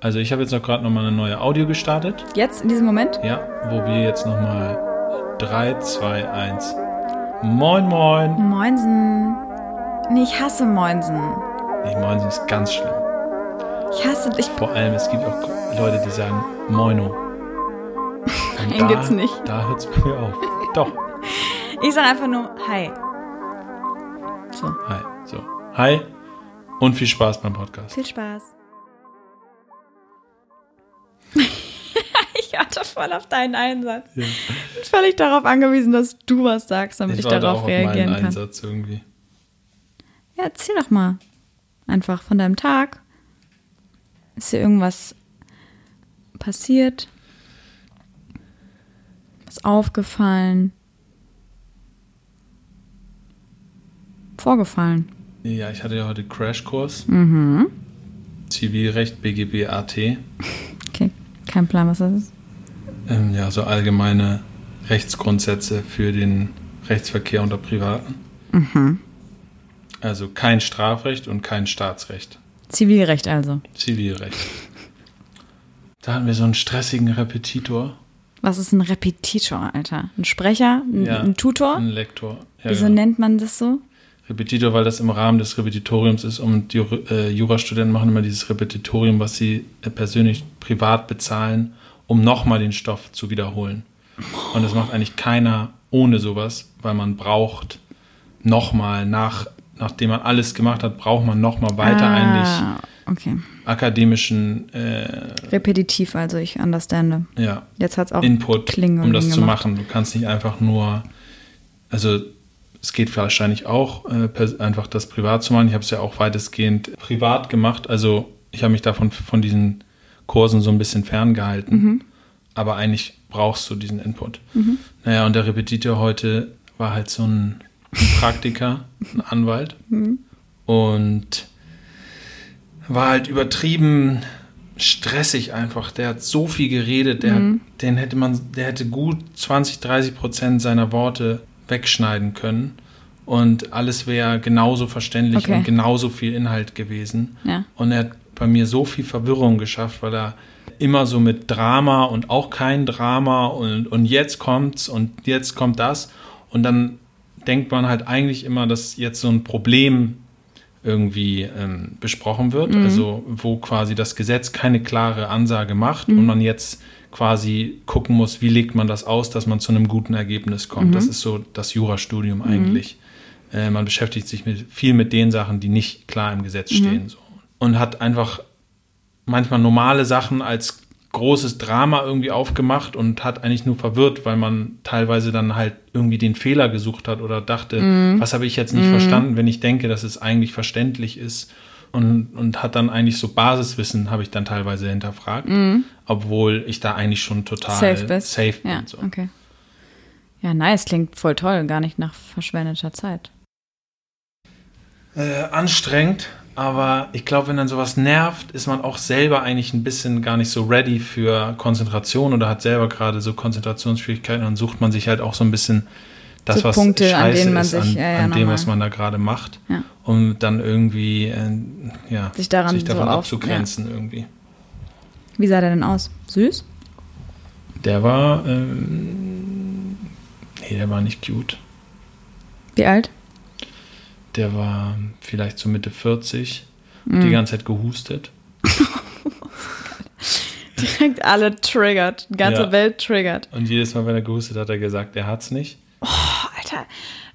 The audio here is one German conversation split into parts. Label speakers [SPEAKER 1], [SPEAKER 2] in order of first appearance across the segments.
[SPEAKER 1] Also ich habe jetzt noch gerade nochmal eine neue Audio gestartet.
[SPEAKER 2] Jetzt, in diesem Moment?
[SPEAKER 1] Ja, wo wir jetzt nochmal 3, 2, 1. Moin, moin.
[SPEAKER 2] Moinsen. Nee, ich hasse Moinsen.
[SPEAKER 1] Nee, Moinsen ist ganz schlimm.
[SPEAKER 2] Ich hasse dich.
[SPEAKER 1] Vor allem, es gibt auch Leute, die sagen Moino.
[SPEAKER 2] Den
[SPEAKER 1] da-
[SPEAKER 2] gibt's nicht.
[SPEAKER 1] Da hört es bei mir auf. Doch.
[SPEAKER 2] Ich sage einfach nur Hi. So,
[SPEAKER 1] Hi. So. Hi und viel Spaß beim Podcast.
[SPEAKER 2] viel Spaß. Voll auf deinen Einsatz.
[SPEAKER 1] Ja.
[SPEAKER 2] Ich bin völlig darauf angewiesen, dass du was sagst, damit ich,
[SPEAKER 1] warte
[SPEAKER 2] darauf
[SPEAKER 1] auch auf
[SPEAKER 2] reagieren kann.
[SPEAKER 1] Einsatz irgendwie.
[SPEAKER 2] Ja, erzähl doch mal. Einfach von deinem Tag. Ist dir irgendwas passiert? Was aufgefallen? Vorgefallen?
[SPEAKER 1] Ja, ich hatte ja heute Crashkurs.
[SPEAKER 2] Mhm.
[SPEAKER 1] Zivilrecht, BGB, AT.
[SPEAKER 2] Okay, kein Plan, was das ist.
[SPEAKER 1] Ähm, ja, so allgemeine Rechtsgrundsätze für den Rechtsverkehr unter Privaten.
[SPEAKER 2] Mhm.
[SPEAKER 1] Also kein Strafrecht und kein Staatsrecht.
[SPEAKER 2] Zivilrecht also.
[SPEAKER 1] Zivilrecht. Da hatten wir so einen stressigen Repetitor.
[SPEAKER 2] Was ist ein Repetitor, Alter? Ein Sprecher? Ein,
[SPEAKER 1] Ja,
[SPEAKER 2] ein Tutor?
[SPEAKER 1] Ein Lektor. Ja,
[SPEAKER 2] Wieso
[SPEAKER 1] genau.
[SPEAKER 2] nennt man das so?
[SPEAKER 1] Repetitor, weil das im Rahmen des Repetitoriums ist und die äh, Jurastudenten machen immer dieses Repetitorium, was sie äh, persönlich privat bezahlen, um nochmal den Stoff zu wiederholen. Und das macht eigentlich keiner ohne sowas, weil man braucht nochmal, nach, nachdem man alles gemacht hat, braucht man nochmal weiter eigentlich
[SPEAKER 2] ah, Okay.
[SPEAKER 1] akademischen äh,
[SPEAKER 2] Repetitiv, also ich understande.
[SPEAKER 1] ja,
[SPEAKER 2] Jetzt hat es auch
[SPEAKER 1] Input,
[SPEAKER 2] Klingen
[SPEAKER 1] um das zu
[SPEAKER 2] gemacht.
[SPEAKER 1] machen. Du kannst nicht einfach nur, also es geht wahrscheinlich auch, äh, einfach das privat zu machen. Ich habe es ja auch weitestgehend privat gemacht. Also ich habe mich davon von diesen Kursen so ein bisschen ferngehalten.
[SPEAKER 2] Mhm.
[SPEAKER 1] Aber eigentlich brauchst du diesen Input. Naja, und der Repetitor heute war halt so ein, ein Praktiker, ein Anwalt.
[SPEAKER 2] Mhm.
[SPEAKER 1] Und war halt übertrieben stressig einfach. Der hat so viel geredet, der,
[SPEAKER 2] Mhm.
[SPEAKER 1] den hätte man, der hätte gut 20, 30 Prozent seiner Worte wegschneiden können. Und alles wäre genauso verständlich
[SPEAKER 2] Okay.
[SPEAKER 1] und genauso viel Inhalt gewesen.
[SPEAKER 2] Ja.
[SPEAKER 1] Und er hat bei mir so viel Verwirrung geschafft, weil er immer so mit Drama und auch kein Drama und, und jetzt kommt's und jetzt kommt das. Und dann denkt man halt eigentlich immer, dass jetzt so ein Problem irgendwie ähm, besprochen wird, also wo quasi das Gesetz keine klare Ansage macht und man jetzt quasi gucken muss, wie legt man das aus, dass man zu einem guten Ergebnis kommt. Das ist so das Jurastudium eigentlich. Äh, man beschäftigt sich mit, viel mit den Sachen, die nicht klar im Gesetz stehen. So. Und hat einfach manchmal normale Sachen als großes Drama irgendwie aufgemacht und hat eigentlich nur verwirrt, weil man teilweise dann halt irgendwie den Fehler gesucht hat oder dachte, was habe ich jetzt nicht verstanden, wenn ich denke, dass es eigentlich verständlich ist. Und, und hat dann eigentlich so Basiswissen, habe ich dann teilweise hinterfragt, obwohl ich da eigentlich schon total
[SPEAKER 2] Safe bist.
[SPEAKER 1] safe bin.
[SPEAKER 2] Ja,
[SPEAKER 1] so.
[SPEAKER 2] okay. Ja, nice, klingt voll toll, gar nicht nach verschwendeter Zeit.
[SPEAKER 1] Äh, anstrengend, aber ich glaube, wenn dann sowas nervt, ist man auch selber eigentlich ein bisschen gar nicht so ready für Konzentration oder hat selber gerade so Konzentrationsschwierigkeiten und sucht man sich halt auch so ein bisschen das,
[SPEAKER 2] So
[SPEAKER 1] was
[SPEAKER 2] Punkte, an
[SPEAKER 1] scheiße
[SPEAKER 2] denen man
[SPEAKER 1] ist,
[SPEAKER 2] sich-
[SPEAKER 1] an,
[SPEAKER 2] ja, ja,
[SPEAKER 1] an dem, was man da gerade macht,
[SPEAKER 2] Ja.
[SPEAKER 1] um dann irgendwie äh, ja,
[SPEAKER 2] Sich daran
[SPEAKER 1] sich
[SPEAKER 2] so
[SPEAKER 1] davon
[SPEAKER 2] auf-
[SPEAKER 1] abzugrenzen irgendwie.
[SPEAKER 2] Wie sah der denn aus? Süß?
[SPEAKER 1] Der war, ähm, nee, der war nicht cute.
[SPEAKER 2] Wie alt?
[SPEAKER 1] Der war vielleicht so Mitte 40,
[SPEAKER 2] Mhm.
[SPEAKER 1] die ganze Zeit gehustet.
[SPEAKER 2] Direkt alle triggert. Die ganze
[SPEAKER 1] Ja.
[SPEAKER 2] Welt triggert.
[SPEAKER 1] Und jedes Mal, wenn er gehustet hat, hat er gesagt, er hat's nicht.
[SPEAKER 2] Oh, Alter.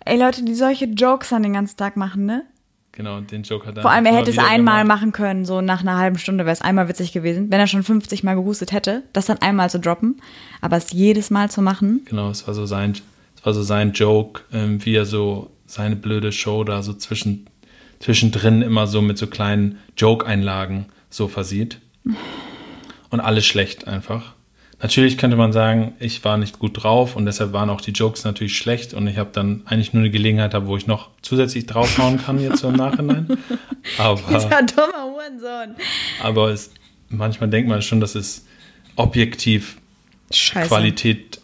[SPEAKER 2] Ey, Leute, die solche Jokes dann den ganzen Tag machen, ne?
[SPEAKER 1] Genau, den Joke hat er
[SPEAKER 2] Vor allem, er hätte es einmal
[SPEAKER 1] gemacht.
[SPEAKER 2] machen können, so nach einer halben Stunde wäre es einmal witzig gewesen. Wenn er schon 50 Mal gehustet hätte, das dann einmal zu droppen, aber es jedes Mal zu machen.
[SPEAKER 1] Genau, es war so sein, es war so sein Joke, ähm, wie er so seine blöde Show da so zwischen, zwischendrin immer so mit so kleinen Joke-Einlagen so versieht. Und alles schlecht einfach. Natürlich könnte man sagen, ich war nicht gut drauf und deshalb waren auch die Jokes natürlich schlecht und ich habe dann eigentlich nur eine Gelegenheit, wo ich noch zusätzlich draufhauen kann jetzt so im Nachhinein. Aber
[SPEAKER 2] Dieser dumme Hurensohn.
[SPEAKER 1] Aber es, manchmal denkt man schon, dass es objektiv
[SPEAKER 2] Scheiße.
[SPEAKER 1] Qualität,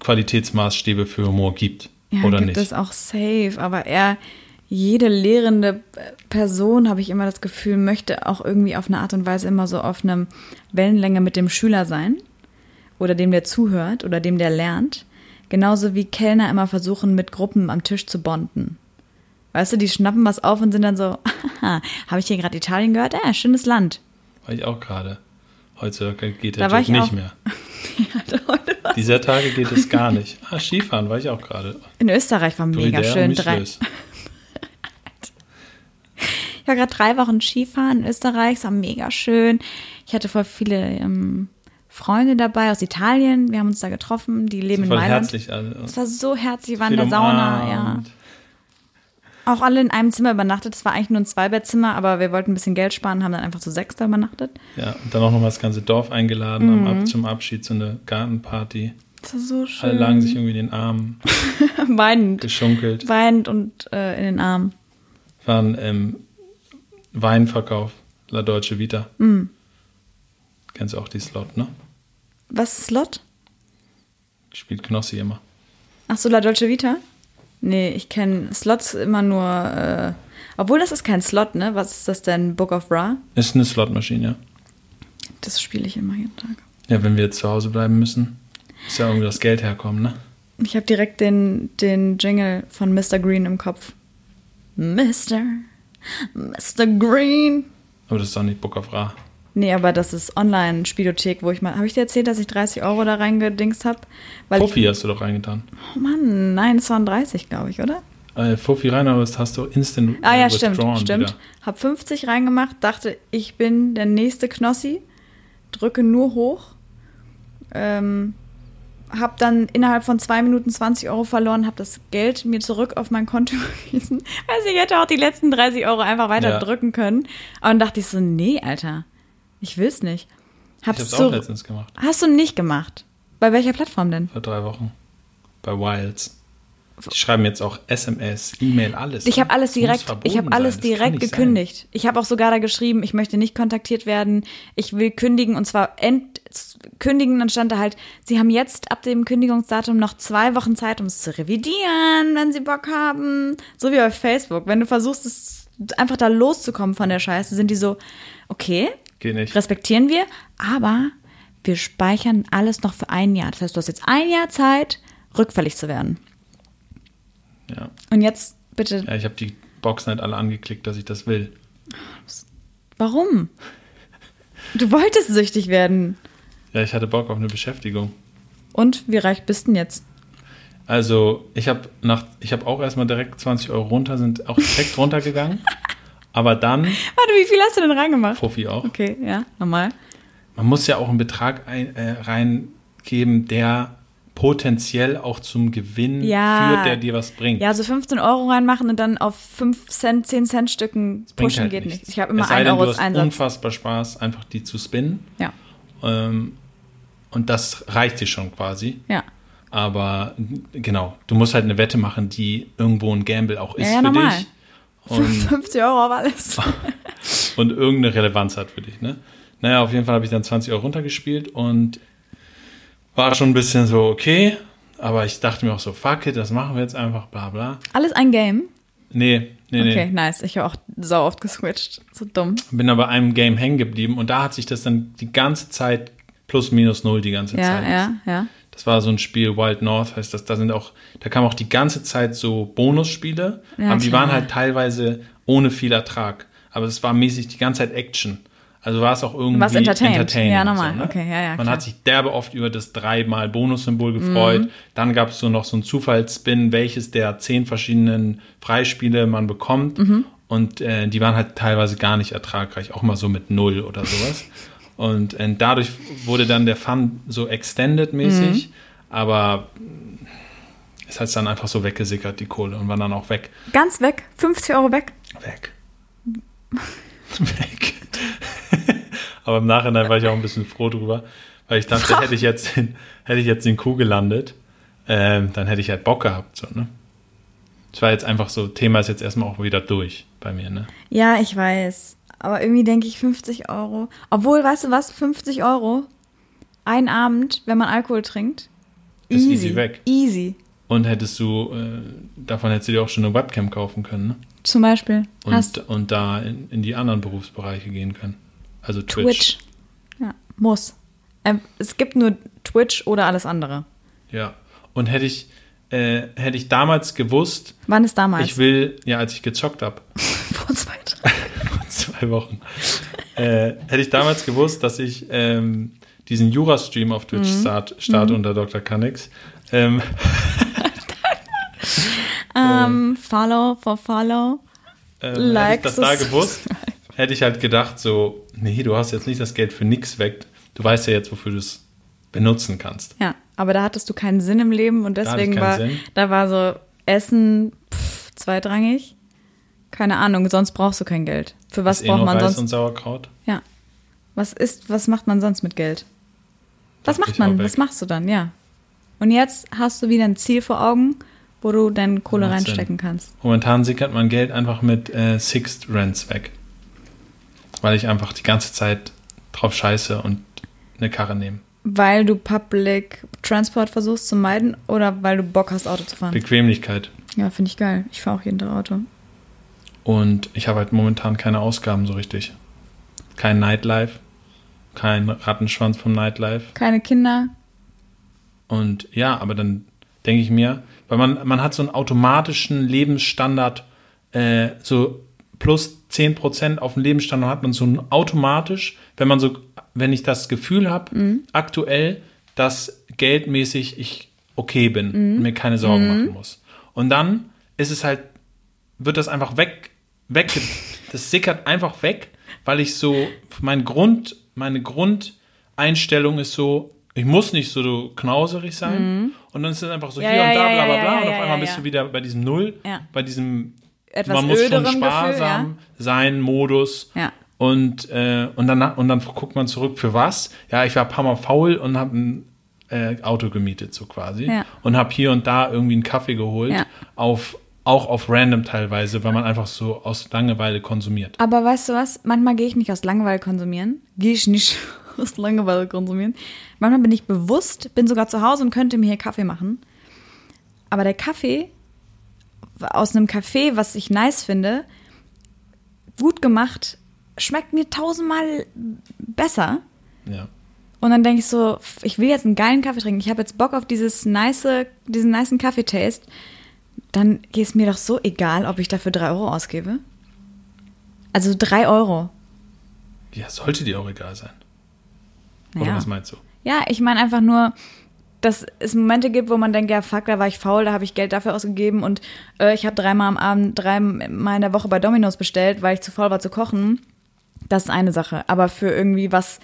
[SPEAKER 1] Qualitätsmaßstäbe für Humor gibt.
[SPEAKER 2] Ja,
[SPEAKER 1] oder
[SPEAKER 2] gibt
[SPEAKER 1] nicht?
[SPEAKER 2] es auch safe, aber er, jede lehrende Person, habe ich immer das Gefühl, möchte auch irgendwie auf eine Art und Weise immer so auf einem Wellenlänge mit dem Schüler sein oder dem, der zuhört oder dem, der lernt. Genauso wie Kellner immer versuchen, mit Gruppen am Tisch zu bonden. Weißt du, die schnappen was auf und sind dann so, habe ich hier gerade Italien gehört? Ja, schönes Land.
[SPEAKER 1] War ich auch gerade. Heutzutage geht
[SPEAKER 2] Da
[SPEAKER 1] der
[SPEAKER 2] war
[SPEAKER 1] Job
[SPEAKER 2] ich
[SPEAKER 1] nicht
[SPEAKER 2] auch.
[SPEAKER 1] mehr.
[SPEAKER 2] ja, heute
[SPEAKER 1] Dieser Tage geht es gar nicht. Ah, Skifahren war ich auch gerade.
[SPEAKER 2] In Österreich war mega schön. Drei, ich war gerade drei Wochen Skifahren in Österreich, es war mega schön. Ich hatte voll viele ähm, Freunde dabei aus Italien. Wir haben uns da getroffen, die leben in
[SPEAKER 1] Voll
[SPEAKER 2] Mailand.
[SPEAKER 1] herzlich. Also,
[SPEAKER 2] Es war so herzlich, wir waren in der Sauna, ja. Auch alle in einem Zimmer übernachtet. Es war eigentlich nur ein Zweibettzimmer, aber wir wollten ein bisschen Geld sparen, haben dann einfach zu sechs da übernachtet.
[SPEAKER 1] Ja, und dann auch noch mal das ganze Dorf eingeladen
[SPEAKER 2] Mhm.
[SPEAKER 1] Ab zum Abschied, so eine Gartenparty.
[SPEAKER 2] Das war so schön.
[SPEAKER 1] Alle lagen sich irgendwie in den Armen,
[SPEAKER 2] weinend.
[SPEAKER 1] geschunkelt.
[SPEAKER 2] Weinend und äh, in den Armen.
[SPEAKER 1] Waren im Weinverkauf, La Deutsche Vita.
[SPEAKER 2] Mhm.
[SPEAKER 1] Kennst du auch die Slot, ne?
[SPEAKER 2] Was ist Slot?
[SPEAKER 1] Spielt Knossi immer.
[SPEAKER 2] Ach so, La Dolce Vita? Nee, ich kenne Slots immer nur. Äh, obwohl das ist kein Slot, ne? Was ist das denn? Book of Ra?
[SPEAKER 1] Ist eine Slotmaschine, ja.
[SPEAKER 2] Das spiele ich immer jeden Tag.
[SPEAKER 1] Ja, wenn wir jetzt zu Hause bleiben müssen, muss ja irgendwie das Geld herkommen, ne?
[SPEAKER 2] Ich habe direkt den, den Jingle von Mr. Green im Kopf. Mr. Mr. Green.
[SPEAKER 1] Aber das ist doch nicht Book of Ra.
[SPEAKER 2] Nee, aber das ist Online-Spielothek, wo ich mal. Habe ich dir erzählt, dass ich 30 Euro da reingedingst habe?
[SPEAKER 1] Fuffi hast du doch reingetan.
[SPEAKER 2] Oh Mann, nein, es waren 30, glaube ich, oder?
[SPEAKER 1] Äh, Fuffi rein, aber das hast du instant
[SPEAKER 2] Ah ja, stimmt, stimmt.
[SPEAKER 1] wieder.
[SPEAKER 2] Hab 50 reingemacht, dachte, ich bin der nächste Knossi, drücke nur hoch. Ähm, hab dann innerhalb von zwei Minuten 20 Euro verloren, hab das Geld mir zurück auf mein Konto überwiesen. Also ich hätte auch die letzten 30 Euro einfach weiter
[SPEAKER 1] Ja.
[SPEAKER 2] drücken können. Dann dachte ich so, nee, Alter, ich will's nicht.
[SPEAKER 1] Ich
[SPEAKER 2] Hab's
[SPEAKER 1] hab's
[SPEAKER 2] so,
[SPEAKER 1] auch letztens gemacht.
[SPEAKER 2] hast du nicht gemacht? Bei welcher Plattform denn?
[SPEAKER 1] Vor drei Wochen. Bei Wilds. Die schreiben jetzt auch SMS, E-Mail, alles.
[SPEAKER 2] Ich habe alles direkt, ich habe alles
[SPEAKER 1] sein.
[SPEAKER 2] Direkt gekündigt. Ich habe auch sogar da geschrieben, ich möchte nicht kontaktiert werden. Ich will kündigen und zwar end kündigen. Dann stand da halt, Sie haben jetzt ab dem Kündigungsdatum noch zwei Wochen Zeit, um es zu revidieren, wenn Sie Bock haben. So wie auf Facebook. Wenn du versuchst, es einfach da loszukommen von der Scheiße, sind die so, okay,
[SPEAKER 1] Sein. Geht nicht.
[SPEAKER 2] respektieren wir, aber wir speichern alles noch für ein Jahr. Das heißt, du hast jetzt ein Jahr Zeit, rückfällig zu werden.
[SPEAKER 1] Ja.
[SPEAKER 2] Und jetzt bitte
[SPEAKER 1] ja, ich habe die Boxen halt alle angeklickt, dass ich das will.
[SPEAKER 2] Warum? Du wolltest süchtig werden.
[SPEAKER 1] Ja, ich hatte Bock auf eine Beschäftigung.
[SPEAKER 2] Und wie reich bist du denn jetzt?
[SPEAKER 1] Also, ich habe nach, ich habe auch erstmal direkt 20 Euro runter, sind auch direkt runtergegangen. Aber dann,
[SPEAKER 2] Warte, wie viel hast du denn reingemacht?
[SPEAKER 1] Profi auch,
[SPEAKER 2] Okay, ja, normal.
[SPEAKER 1] man muss ja auch einen Betrag ein, äh, reingeben, der potenziell auch zum Gewinn
[SPEAKER 2] Ja.
[SPEAKER 1] führt, der dir was bringt.
[SPEAKER 2] Ja, so 15 Euro reinmachen und dann auf 5 Cent, 10 Cent Stücken pushen
[SPEAKER 1] halt
[SPEAKER 2] geht
[SPEAKER 1] nichts.
[SPEAKER 2] nicht. Ich habe immer
[SPEAKER 1] es sei
[SPEAKER 2] 1
[SPEAKER 1] denn,
[SPEAKER 2] Euro
[SPEAKER 1] du hast
[SPEAKER 2] Einsatz.
[SPEAKER 1] unfassbar Spaß, einfach die zu spinnen.
[SPEAKER 2] Ja,
[SPEAKER 1] Ähm, und das reicht dir schon quasi.
[SPEAKER 2] ja.
[SPEAKER 1] Aber genau, du musst halt eine Wette machen, die irgendwo ein Gamble auch ist
[SPEAKER 2] Ja, ja,
[SPEAKER 1] für
[SPEAKER 2] normal.
[SPEAKER 1] dich. Und,
[SPEAKER 2] 50 Euro auf alles.
[SPEAKER 1] und irgendeine Relevanz hat für dich. Ne? Naja, auf jeden Fall habe ich dann 20 Euro runtergespielt und war schon ein bisschen so, okay. Aber ich dachte mir auch so, fuck it, das machen wir jetzt einfach, bla bla.
[SPEAKER 2] Alles ein Game?
[SPEAKER 1] Nee, nee,
[SPEAKER 2] Okay,
[SPEAKER 1] nee.
[SPEAKER 2] nice. Ich habe auch sau oft geswitcht. So dumm.
[SPEAKER 1] Bin aber einem Game hängen geblieben und da hat sich das dann die ganze Zeit plus minus null die ganze
[SPEAKER 2] Ja,
[SPEAKER 1] Zeit.
[SPEAKER 2] ja, ja.
[SPEAKER 1] Das war so ein Spiel, Wild North heißt das. Da sind auch, da kamen auch die ganze Zeit so Bonusspiele,
[SPEAKER 2] Ja,
[SPEAKER 1] aber die
[SPEAKER 2] klar.
[SPEAKER 1] waren halt teilweise ohne viel Ertrag. Aber es war mäßig die ganze Zeit Action. Also war es auch irgendwie
[SPEAKER 2] Was entertained.
[SPEAKER 1] entertaining
[SPEAKER 2] Ja,
[SPEAKER 1] und
[SPEAKER 2] normal.
[SPEAKER 1] So, ne?
[SPEAKER 2] Okay, ja, ja,
[SPEAKER 1] Man
[SPEAKER 2] klar. Mhm.
[SPEAKER 1] hat sich derbe oft über das dreimal Bonussymbol gefreut. Dann gab es so noch so einen Zufallsspin, welches der zehn verschiedenen Freispiele man bekommt.
[SPEAKER 2] Mhm.
[SPEAKER 1] Und äh, die waren halt teilweise gar nicht ertragreich, auch mal so mit null oder sowas. Und äh, dadurch wurde dann der Fun so extended-mäßig,
[SPEAKER 2] Mhm.
[SPEAKER 1] aber es hat dann einfach so weggesickert, die Kohle, und war dann auch weg.
[SPEAKER 2] Ganz weg. 50 Euro weg.
[SPEAKER 1] Weg. weg. aber im Nachhinein war ich auch ein bisschen froh drüber, weil ich dachte, hätte ich jetzt den, hätte ich jetzt den Kuh gelandet, ähm, dann hätte ich halt Bock gehabt. So, ne? Das war jetzt einfach so, Thema ist jetzt erstmal auch wieder durch bei mir, ne?
[SPEAKER 2] Ja, ich weiß. Aber irgendwie denke ich 50 Euro. Obwohl, weißt du was? 50 Euro. Ein Abend, wenn man Alkohol trinkt.
[SPEAKER 1] Ist easy weg.
[SPEAKER 2] Easy.
[SPEAKER 1] Und hättest du, äh, davon hättest du dir auch schon eine Webcam kaufen können, ne?
[SPEAKER 2] Zum Beispiel.
[SPEAKER 1] und,
[SPEAKER 2] Hast
[SPEAKER 1] und da in, in die anderen Berufsbereiche gehen können. Also Twitch.
[SPEAKER 2] Twitch. Ja, muss. Ähm, es gibt nur Twitch oder alles andere.
[SPEAKER 1] Ja. Und hätte ich, äh, hätte ich damals gewusst,
[SPEAKER 2] Wann ist damals?
[SPEAKER 1] ich will, ja, als ich gezockt habe,
[SPEAKER 2] Vor zwei, drei.
[SPEAKER 1] Zwei Wochen, äh, hätte ich damals gewusst, dass ich ähm, diesen Jura-Stream auf Twitch
[SPEAKER 2] Mhm.
[SPEAKER 1] start, starte unter Dr. Cannix. Ähm,
[SPEAKER 2] Ähm, follow for follow.
[SPEAKER 1] ähm,
[SPEAKER 2] Like,
[SPEAKER 1] hätte ich das da gewusst, hätte ich halt gedacht, so, nee, du hast jetzt nicht das Geld für nix weg. Du weißt ja jetzt, wofür du es benutzen kannst.
[SPEAKER 2] Ja, aber da hattest du keinen Sinn im Leben und deswegen
[SPEAKER 1] keinen
[SPEAKER 2] war,
[SPEAKER 1] Sinn.
[SPEAKER 2] da war so Essen pff, zweitrangig. Keine Ahnung, sonst brauchst du kein Geld. Für was
[SPEAKER 1] Ist eh
[SPEAKER 2] braucht
[SPEAKER 1] nur
[SPEAKER 2] man
[SPEAKER 1] Reis
[SPEAKER 2] sonst?
[SPEAKER 1] und Sauerkraut.
[SPEAKER 2] Ja. Was ist, was macht man sonst mit Geld? Was macht man? Was machst du dann? Ja. Und jetzt hast du wieder ein Ziel vor Augen, wo du deine Kohle
[SPEAKER 1] Macht Sinn.
[SPEAKER 2] reinstecken kannst.
[SPEAKER 1] Momentan sickert mein Geld einfach mit äh, Sixth Rents weg. Weil ich einfach die ganze Zeit drauf scheiße und eine Karre nehme.
[SPEAKER 2] Weil du Public Transport versuchst zu meiden oder weil du Bock hast, Auto zu fahren?
[SPEAKER 1] Bequemlichkeit.
[SPEAKER 2] Ja, finde ich geil. Ich fahre auch jeden Tag Auto.
[SPEAKER 1] Und ich habe halt momentan keine Ausgaben so richtig. Kein Nightlife. Kein Rattenschwanz vom Nightlife.
[SPEAKER 2] Keine Kinder.
[SPEAKER 1] Und ja, aber dann denke ich mir, weil man, man hat so einen automatischen Lebensstandard, äh, so plus 10% auf dem Lebensstandard hat man so automatisch, wenn man so, wenn ich das Gefühl habe, aktuell, dass geldmäßig ich okay bin und mir keine Sorgen machen muss. Und dann ist es halt, wird das einfach weg, weg, das sickert einfach weg, weil ich so, mein Grund, meine Grundeinstellung ist so, ich muss nicht so knauserig sein. Und dann ist es einfach so
[SPEAKER 2] Ja,
[SPEAKER 1] hier
[SPEAKER 2] ja,
[SPEAKER 1] und da,
[SPEAKER 2] ja,
[SPEAKER 1] bla bla bla. und auf einmal bist du wieder bei diesem Null, bei diesem
[SPEAKER 2] Etwas
[SPEAKER 1] man muss schon sparsam
[SPEAKER 2] Gefühl,
[SPEAKER 1] sein Modus. Und, äh, und, dann, und dann guckt man zurück für was. Ja, ich war ein paar Mal faul und habe ein äh, Auto gemietet, so quasi. Und habe hier und da irgendwie einen Kaffee geholt. Auf, auch auf random teilweise, weil man einfach so aus Langeweile konsumiert.
[SPEAKER 2] Aber weißt du was? Manchmal gehe ich nicht aus Langeweile konsumieren. Gehe ich nicht aus Langeweile konsumieren. Manchmal bin ich bewusst, bin sogar zu Hause und könnte mir hier Kaffee machen. Aber der Kaffee aus einem Café, was ich nice finde, gut gemacht, schmeckt mir tausendmal besser.
[SPEAKER 1] Ja.
[SPEAKER 2] Und dann denke ich so, ich will jetzt einen geilen Kaffee trinken. Ich habe jetzt Bock auf dieses nice, diesen niceen Kaffeetaste. Dann ist es mir doch so egal, ob ich dafür drei Euro ausgebe. Also drei Euro.
[SPEAKER 1] Ja, sollte dir auch egal sein. Oder
[SPEAKER 2] Naja.
[SPEAKER 1] was meinst du?
[SPEAKER 2] Ja, ich meine einfach nur, dass es Momente gibt, wo man denkt, ja, fuck, da war ich faul, da habe ich Geld dafür ausgegeben und äh, ich habe dreimal am Abend, dreimal in der Woche bei Domino's bestellt, weil ich zu faul war zu kochen. Das ist eine Sache. Aber für irgendwie was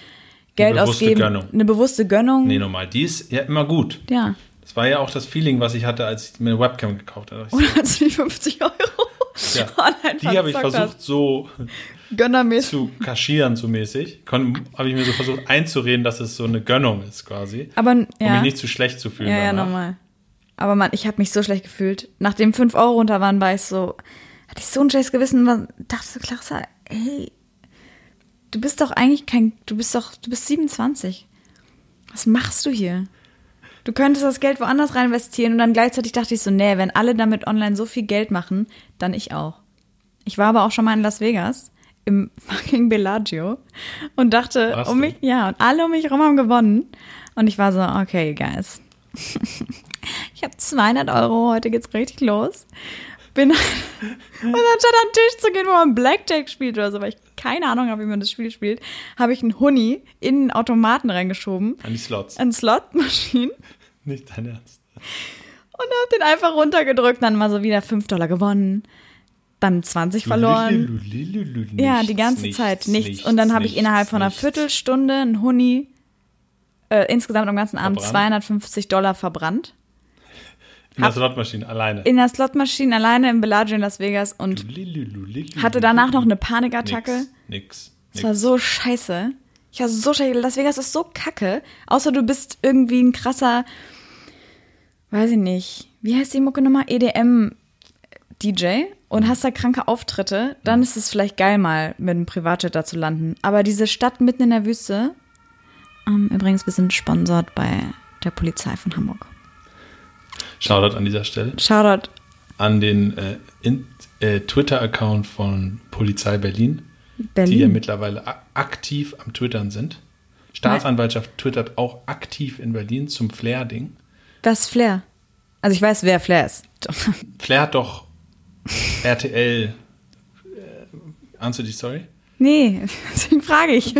[SPEAKER 2] Geld
[SPEAKER 1] bewusste
[SPEAKER 2] ausgeben,
[SPEAKER 1] Gönnung.
[SPEAKER 2] eine bewusste Gönnung.
[SPEAKER 1] Nee, normal. Die ist ja immer gut.
[SPEAKER 2] Ja.
[SPEAKER 1] Das war ja auch das Feeling, was ich hatte, als ich mir eine Webcam gekauft habe.
[SPEAKER 2] Hast du die 50 Euro
[SPEAKER 1] Ja.
[SPEAKER 2] online
[SPEAKER 1] Die habe ich versucht so?
[SPEAKER 2] Gönnermäßig.
[SPEAKER 1] zu kaschieren, so mäßig. Habe ich mir so versucht einzureden, dass es so eine Gönnung ist quasi.
[SPEAKER 2] Aber
[SPEAKER 1] Um
[SPEAKER 2] ja,
[SPEAKER 1] mich nicht zu schlecht zu fühlen.
[SPEAKER 2] ja, ja,
[SPEAKER 1] danach.
[SPEAKER 2] normal. Aber man, ich habe mich so schlecht gefühlt. Nachdem 5 Euro runter waren, war ich so, hatte ich so ein schlechtes Gewissen, war, dachte so, Clarissa, hey, du bist doch eigentlich kein, du bist doch, du bist 27. Was machst du hier? Du könntest das Geld woanders rein investieren und dann gleichzeitig dachte ich so, nee, wenn alle damit online so viel Geld machen, dann ich auch. Ich war aber auch schon mal in Las Vegas im fucking Bellagio und dachte,
[SPEAKER 1] Warst
[SPEAKER 2] um
[SPEAKER 1] du?
[SPEAKER 2] mich, ja, und alle um mich herum haben gewonnen. Und ich war so, okay, guys. ich habe 200 Euro, heute geht's richtig los. Bin und anstatt an den Tisch zu gehen, wo man Blackjack spielt oder so, weil ich keine Ahnung habe, wie man das Spiel spielt, habe ich einen Huni in den Automaten reingeschoben,
[SPEAKER 1] An die Slots.
[SPEAKER 2] an Slotmaschinen
[SPEAKER 1] Nicht dein Ernst.
[SPEAKER 2] und habe den einfach runtergedrückt. Dann mal so wieder 5 Dollar gewonnen, dann 20 verloren. Ja, die ganze
[SPEAKER 1] Nichts,
[SPEAKER 2] Zeit nichts.
[SPEAKER 1] nichts,
[SPEAKER 2] Und dann habe ich innerhalb von einer. Viertelstunde einen Huni äh, insgesamt am ganzen Abend
[SPEAKER 1] Verbrannt?
[SPEAKER 2] 250 Dollar verbrannt.
[SPEAKER 1] In der Slotmaschine alleine.
[SPEAKER 2] In der Slotmaschine alleine im Bellagio in Las Vegas und hatte danach noch eine Panikattacke.
[SPEAKER 1] Nix.
[SPEAKER 2] Es war so scheiße. Ich war so scheiße. Las Vegas ist so kacke. Außer du bist irgendwie ein krasser, weiß ich nicht, wie heißt die Mucke nochmal? EDM-DJ und hast da kranke Auftritte. Dann ist es vielleicht geil, mal mit einem Privatjet da zu landen. Aber diese Stadt mitten in der Wüste, ähm, übrigens, wir sind sponsort bei der Polizei von Hamburg.
[SPEAKER 1] Shoutout an dieser Stelle.
[SPEAKER 2] Shoutout.
[SPEAKER 1] an den äh, äh, Twitter-Account von Polizei Berlin, die ja
[SPEAKER 2] Berlin.
[SPEAKER 1] mittlerweile aktiv am Twittern sind. Staatsanwaltschaft twittert auch aktiv in Berlin zum Flair-Ding.
[SPEAKER 2] Was ist Flair? Also ich weiß, wer Flair ist.
[SPEAKER 1] Flair hat doch RTL. Äh, ahnst du die Story?
[SPEAKER 2] Nee, deswegen frage ich.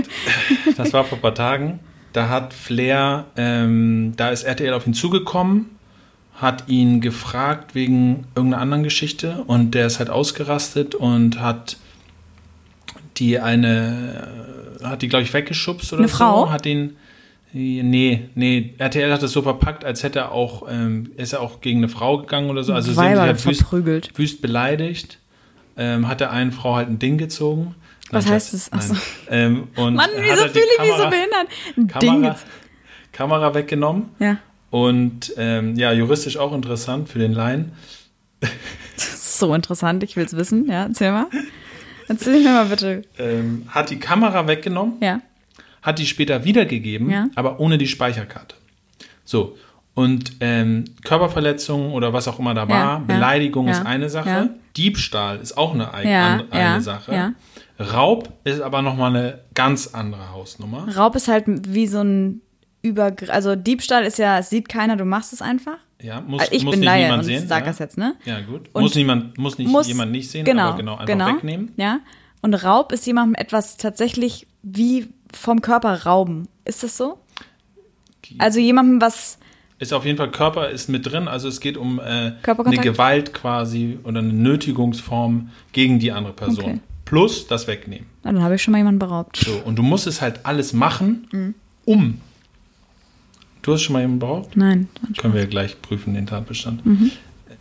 [SPEAKER 1] Das war vor ein paar Tagen. Da hat Flair, ähm, da ist RTL auf ihn zugekommen, hat ihn gefragt wegen irgendeiner anderen Geschichte und der ist halt ausgerastet und hat die eine, äh, hat die glaube ich weggeschubst oder
[SPEAKER 2] Eine
[SPEAKER 1] so.
[SPEAKER 2] Frau?
[SPEAKER 1] Hat ihn, nee, nee, RTL hat es so verpackt, als hätte er auch, ähm, ist er auch gegen eine Frau gegangen oder so. Also sie haben sich halt wüst,
[SPEAKER 2] verprügelt.
[SPEAKER 1] wüst beleidigt. Ähm, hat der einen Frau halt ein Ding gezogen.
[SPEAKER 2] Was
[SPEAKER 1] Nein,
[SPEAKER 2] heißt das? Ach so.
[SPEAKER 1] nein. Ähm, und
[SPEAKER 2] Mann, wieso
[SPEAKER 1] halt
[SPEAKER 2] fühle ich mich so behindert? Ein Ding
[SPEAKER 1] Kamera,
[SPEAKER 2] jetzt.
[SPEAKER 1] Kamera weggenommen.
[SPEAKER 2] Ja.
[SPEAKER 1] Und ähm, ja, juristisch auch interessant für den Laien.
[SPEAKER 2] Das so interessant, ich will es wissen. Ja, erzähl mal. Erzähl mir mal bitte.
[SPEAKER 1] Ähm, hat die Kamera weggenommen,
[SPEAKER 2] Ja.
[SPEAKER 1] Hat die später wiedergegeben,
[SPEAKER 2] Ja.
[SPEAKER 1] aber ohne die Speicherkarte. So. Und ähm, Körperverletzung oder was auch immer da war,
[SPEAKER 2] ja,
[SPEAKER 1] Beleidigung
[SPEAKER 2] ja,
[SPEAKER 1] ist eine Sache. Diebstahl ist auch eine, an, eine Sache. Raub ist aber nochmal eine ganz andere Hausnummer.
[SPEAKER 2] Raub ist halt wie so ein Übergriff. Also Diebstahl ist ja, es sieht keiner, du machst es einfach.
[SPEAKER 1] Ja, muss,
[SPEAKER 2] Also ich
[SPEAKER 1] muss
[SPEAKER 2] bin
[SPEAKER 1] nicht niemand sehen.
[SPEAKER 2] sag
[SPEAKER 1] ja.
[SPEAKER 2] das jetzt, ne?
[SPEAKER 1] Ja, gut.
[SPEAKER 2] Und
[SPEAKER 1] muss niemand, muss nicht
[SPEAKER 2] muss-
[SPEAKER 1] jemand nicht sehen,
[SPEAKER 2] genau,
[SPEAKER 1] aber genau, einfach
[SPEAKER 2] genau,
[SPEAKER 1] wegnehmen.
[SPEAKER 2] Ja. Und Raub ist jemandem etwas tatsächlich wie vom Körper rauben. Ist das so? Also jemandem was,
[SPEAKER 1] Ist auf jeden Fall Körper ist mit drin, also es geht um äh, eine? Gewalt quasi oder eine Nötigungsform gegen die andere Person.
[SPEAKER 2] Okay.
[SPEAKER 1] Plus das Wegnehmen.
[SPEAKER 2] na, dann habe ich schon mal jemanden beraubt.
[SPEAKER 1] So, und du musst es halt alles machen,
[SPEAKER 2] Mhm.
[SPEAKER 1] um. Du hast schon mal jemanden beraubt?
[SPEAKER 2] Nein.
[SPEAKER 1] Können wir ja gleich prüfen, den Tatbestand.
[SPEAKER 2] Mhm.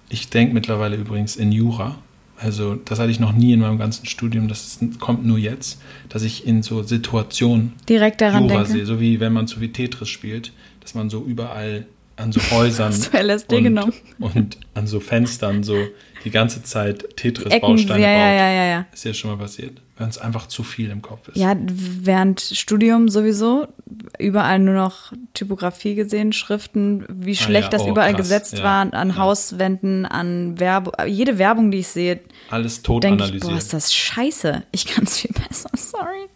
[SPEAKER 1] Ich denke mittlerweile übrigens in Jura. Also, das hatte ich noch nie in meinem ganzen Studium. Das ist, kommt nur jetzt, dass ich in so Situationen
[SPEAKER 2] Direkt daran
[SPEAKER 1] Jura
[SPEAKER 2] denke.
[SPEAKER 1] sehe. So wie wenn man so wie Tetris spielt, dass man so überall an so Häusern
[SPEAKER 2] Hast du LSD
[SPEAKER 1] und,
[SPEAKER 2] genommen?
[SPEAKER 1] und an so Fenstern so die ganze Zeit
[SPEAKER 2] Ecken,
[SPEAKER 1] Tetris-Bausteine
[SPEAKER 2] ja, ja,
[SPEAKER 1] baut.
[SPEAKER 2] ja, ja, ja.
[SPEAKER 1] Ist ja schon mal passiert. Wenn es einfach zu viel im Kopf ist.
[SPEAKER 2] Ja, während Studium sowieso überall nur noch Typografie gesehen, Schriften, wie schlecht
[SPEAKER 1] ja,
[SPEAKER 2] das
[SPEAKER 1] oh,
[SPEAKER 2] überall
[SPEAKER 1] krass,
[SPEAKER 2] gesetzt
[SPEAKER 1] ja,
[SPEAKER 2] war, an
[SPEAKER 1] ja.
[SPEAKER 2] Hauswänden, an Werbung, jede Werbung, die ich sehe,
[SPEAKER 1] Alles tot
[SPEAKER 2] denke ich,
[SPEAKER 1] analysiert.
[SPEAKER 2] boah, ist das scheiße. Ich kann es viel besser, sorry.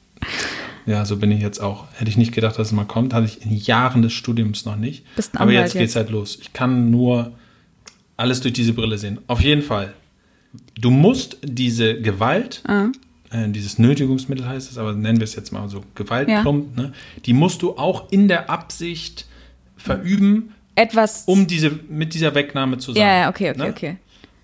[SPEAKER 1] Ja, so bin ich jetzt auch. Hätte ich nicht gedacht, dass es mal kommt. Hatte ich in Jahren des Studiums noch nicht.
[SPEAKER 2] Bist
[SPEAKER 1] Aber jetzt geht's
[SPEAKER 2] jetzt.
[SPEAKER 1] halt los. Ich kann nur alles durch diese Brille sehen. Auf jeden Fall. Du musst diese Gewalt,
[SPEAKER 2] Ah.
[SPEAKER 1] äh, dieses Nötigungsmittel heißt es, aber nennen wir es jetzt mal so Gewalt
[SPEAKER 2] Ja.
[SPEAKER 1] plump, ne? die musst du auch in der Absicht verüben,
[SPEAKER 2] Etwas.
[SPEAKER 1] um diese, mit dieser Wegnahme zusammen.
[SPEAKER 2] ja, ja, okay, okay,
[SPEAKER 1] ne?
[SPEAKER 2] okay.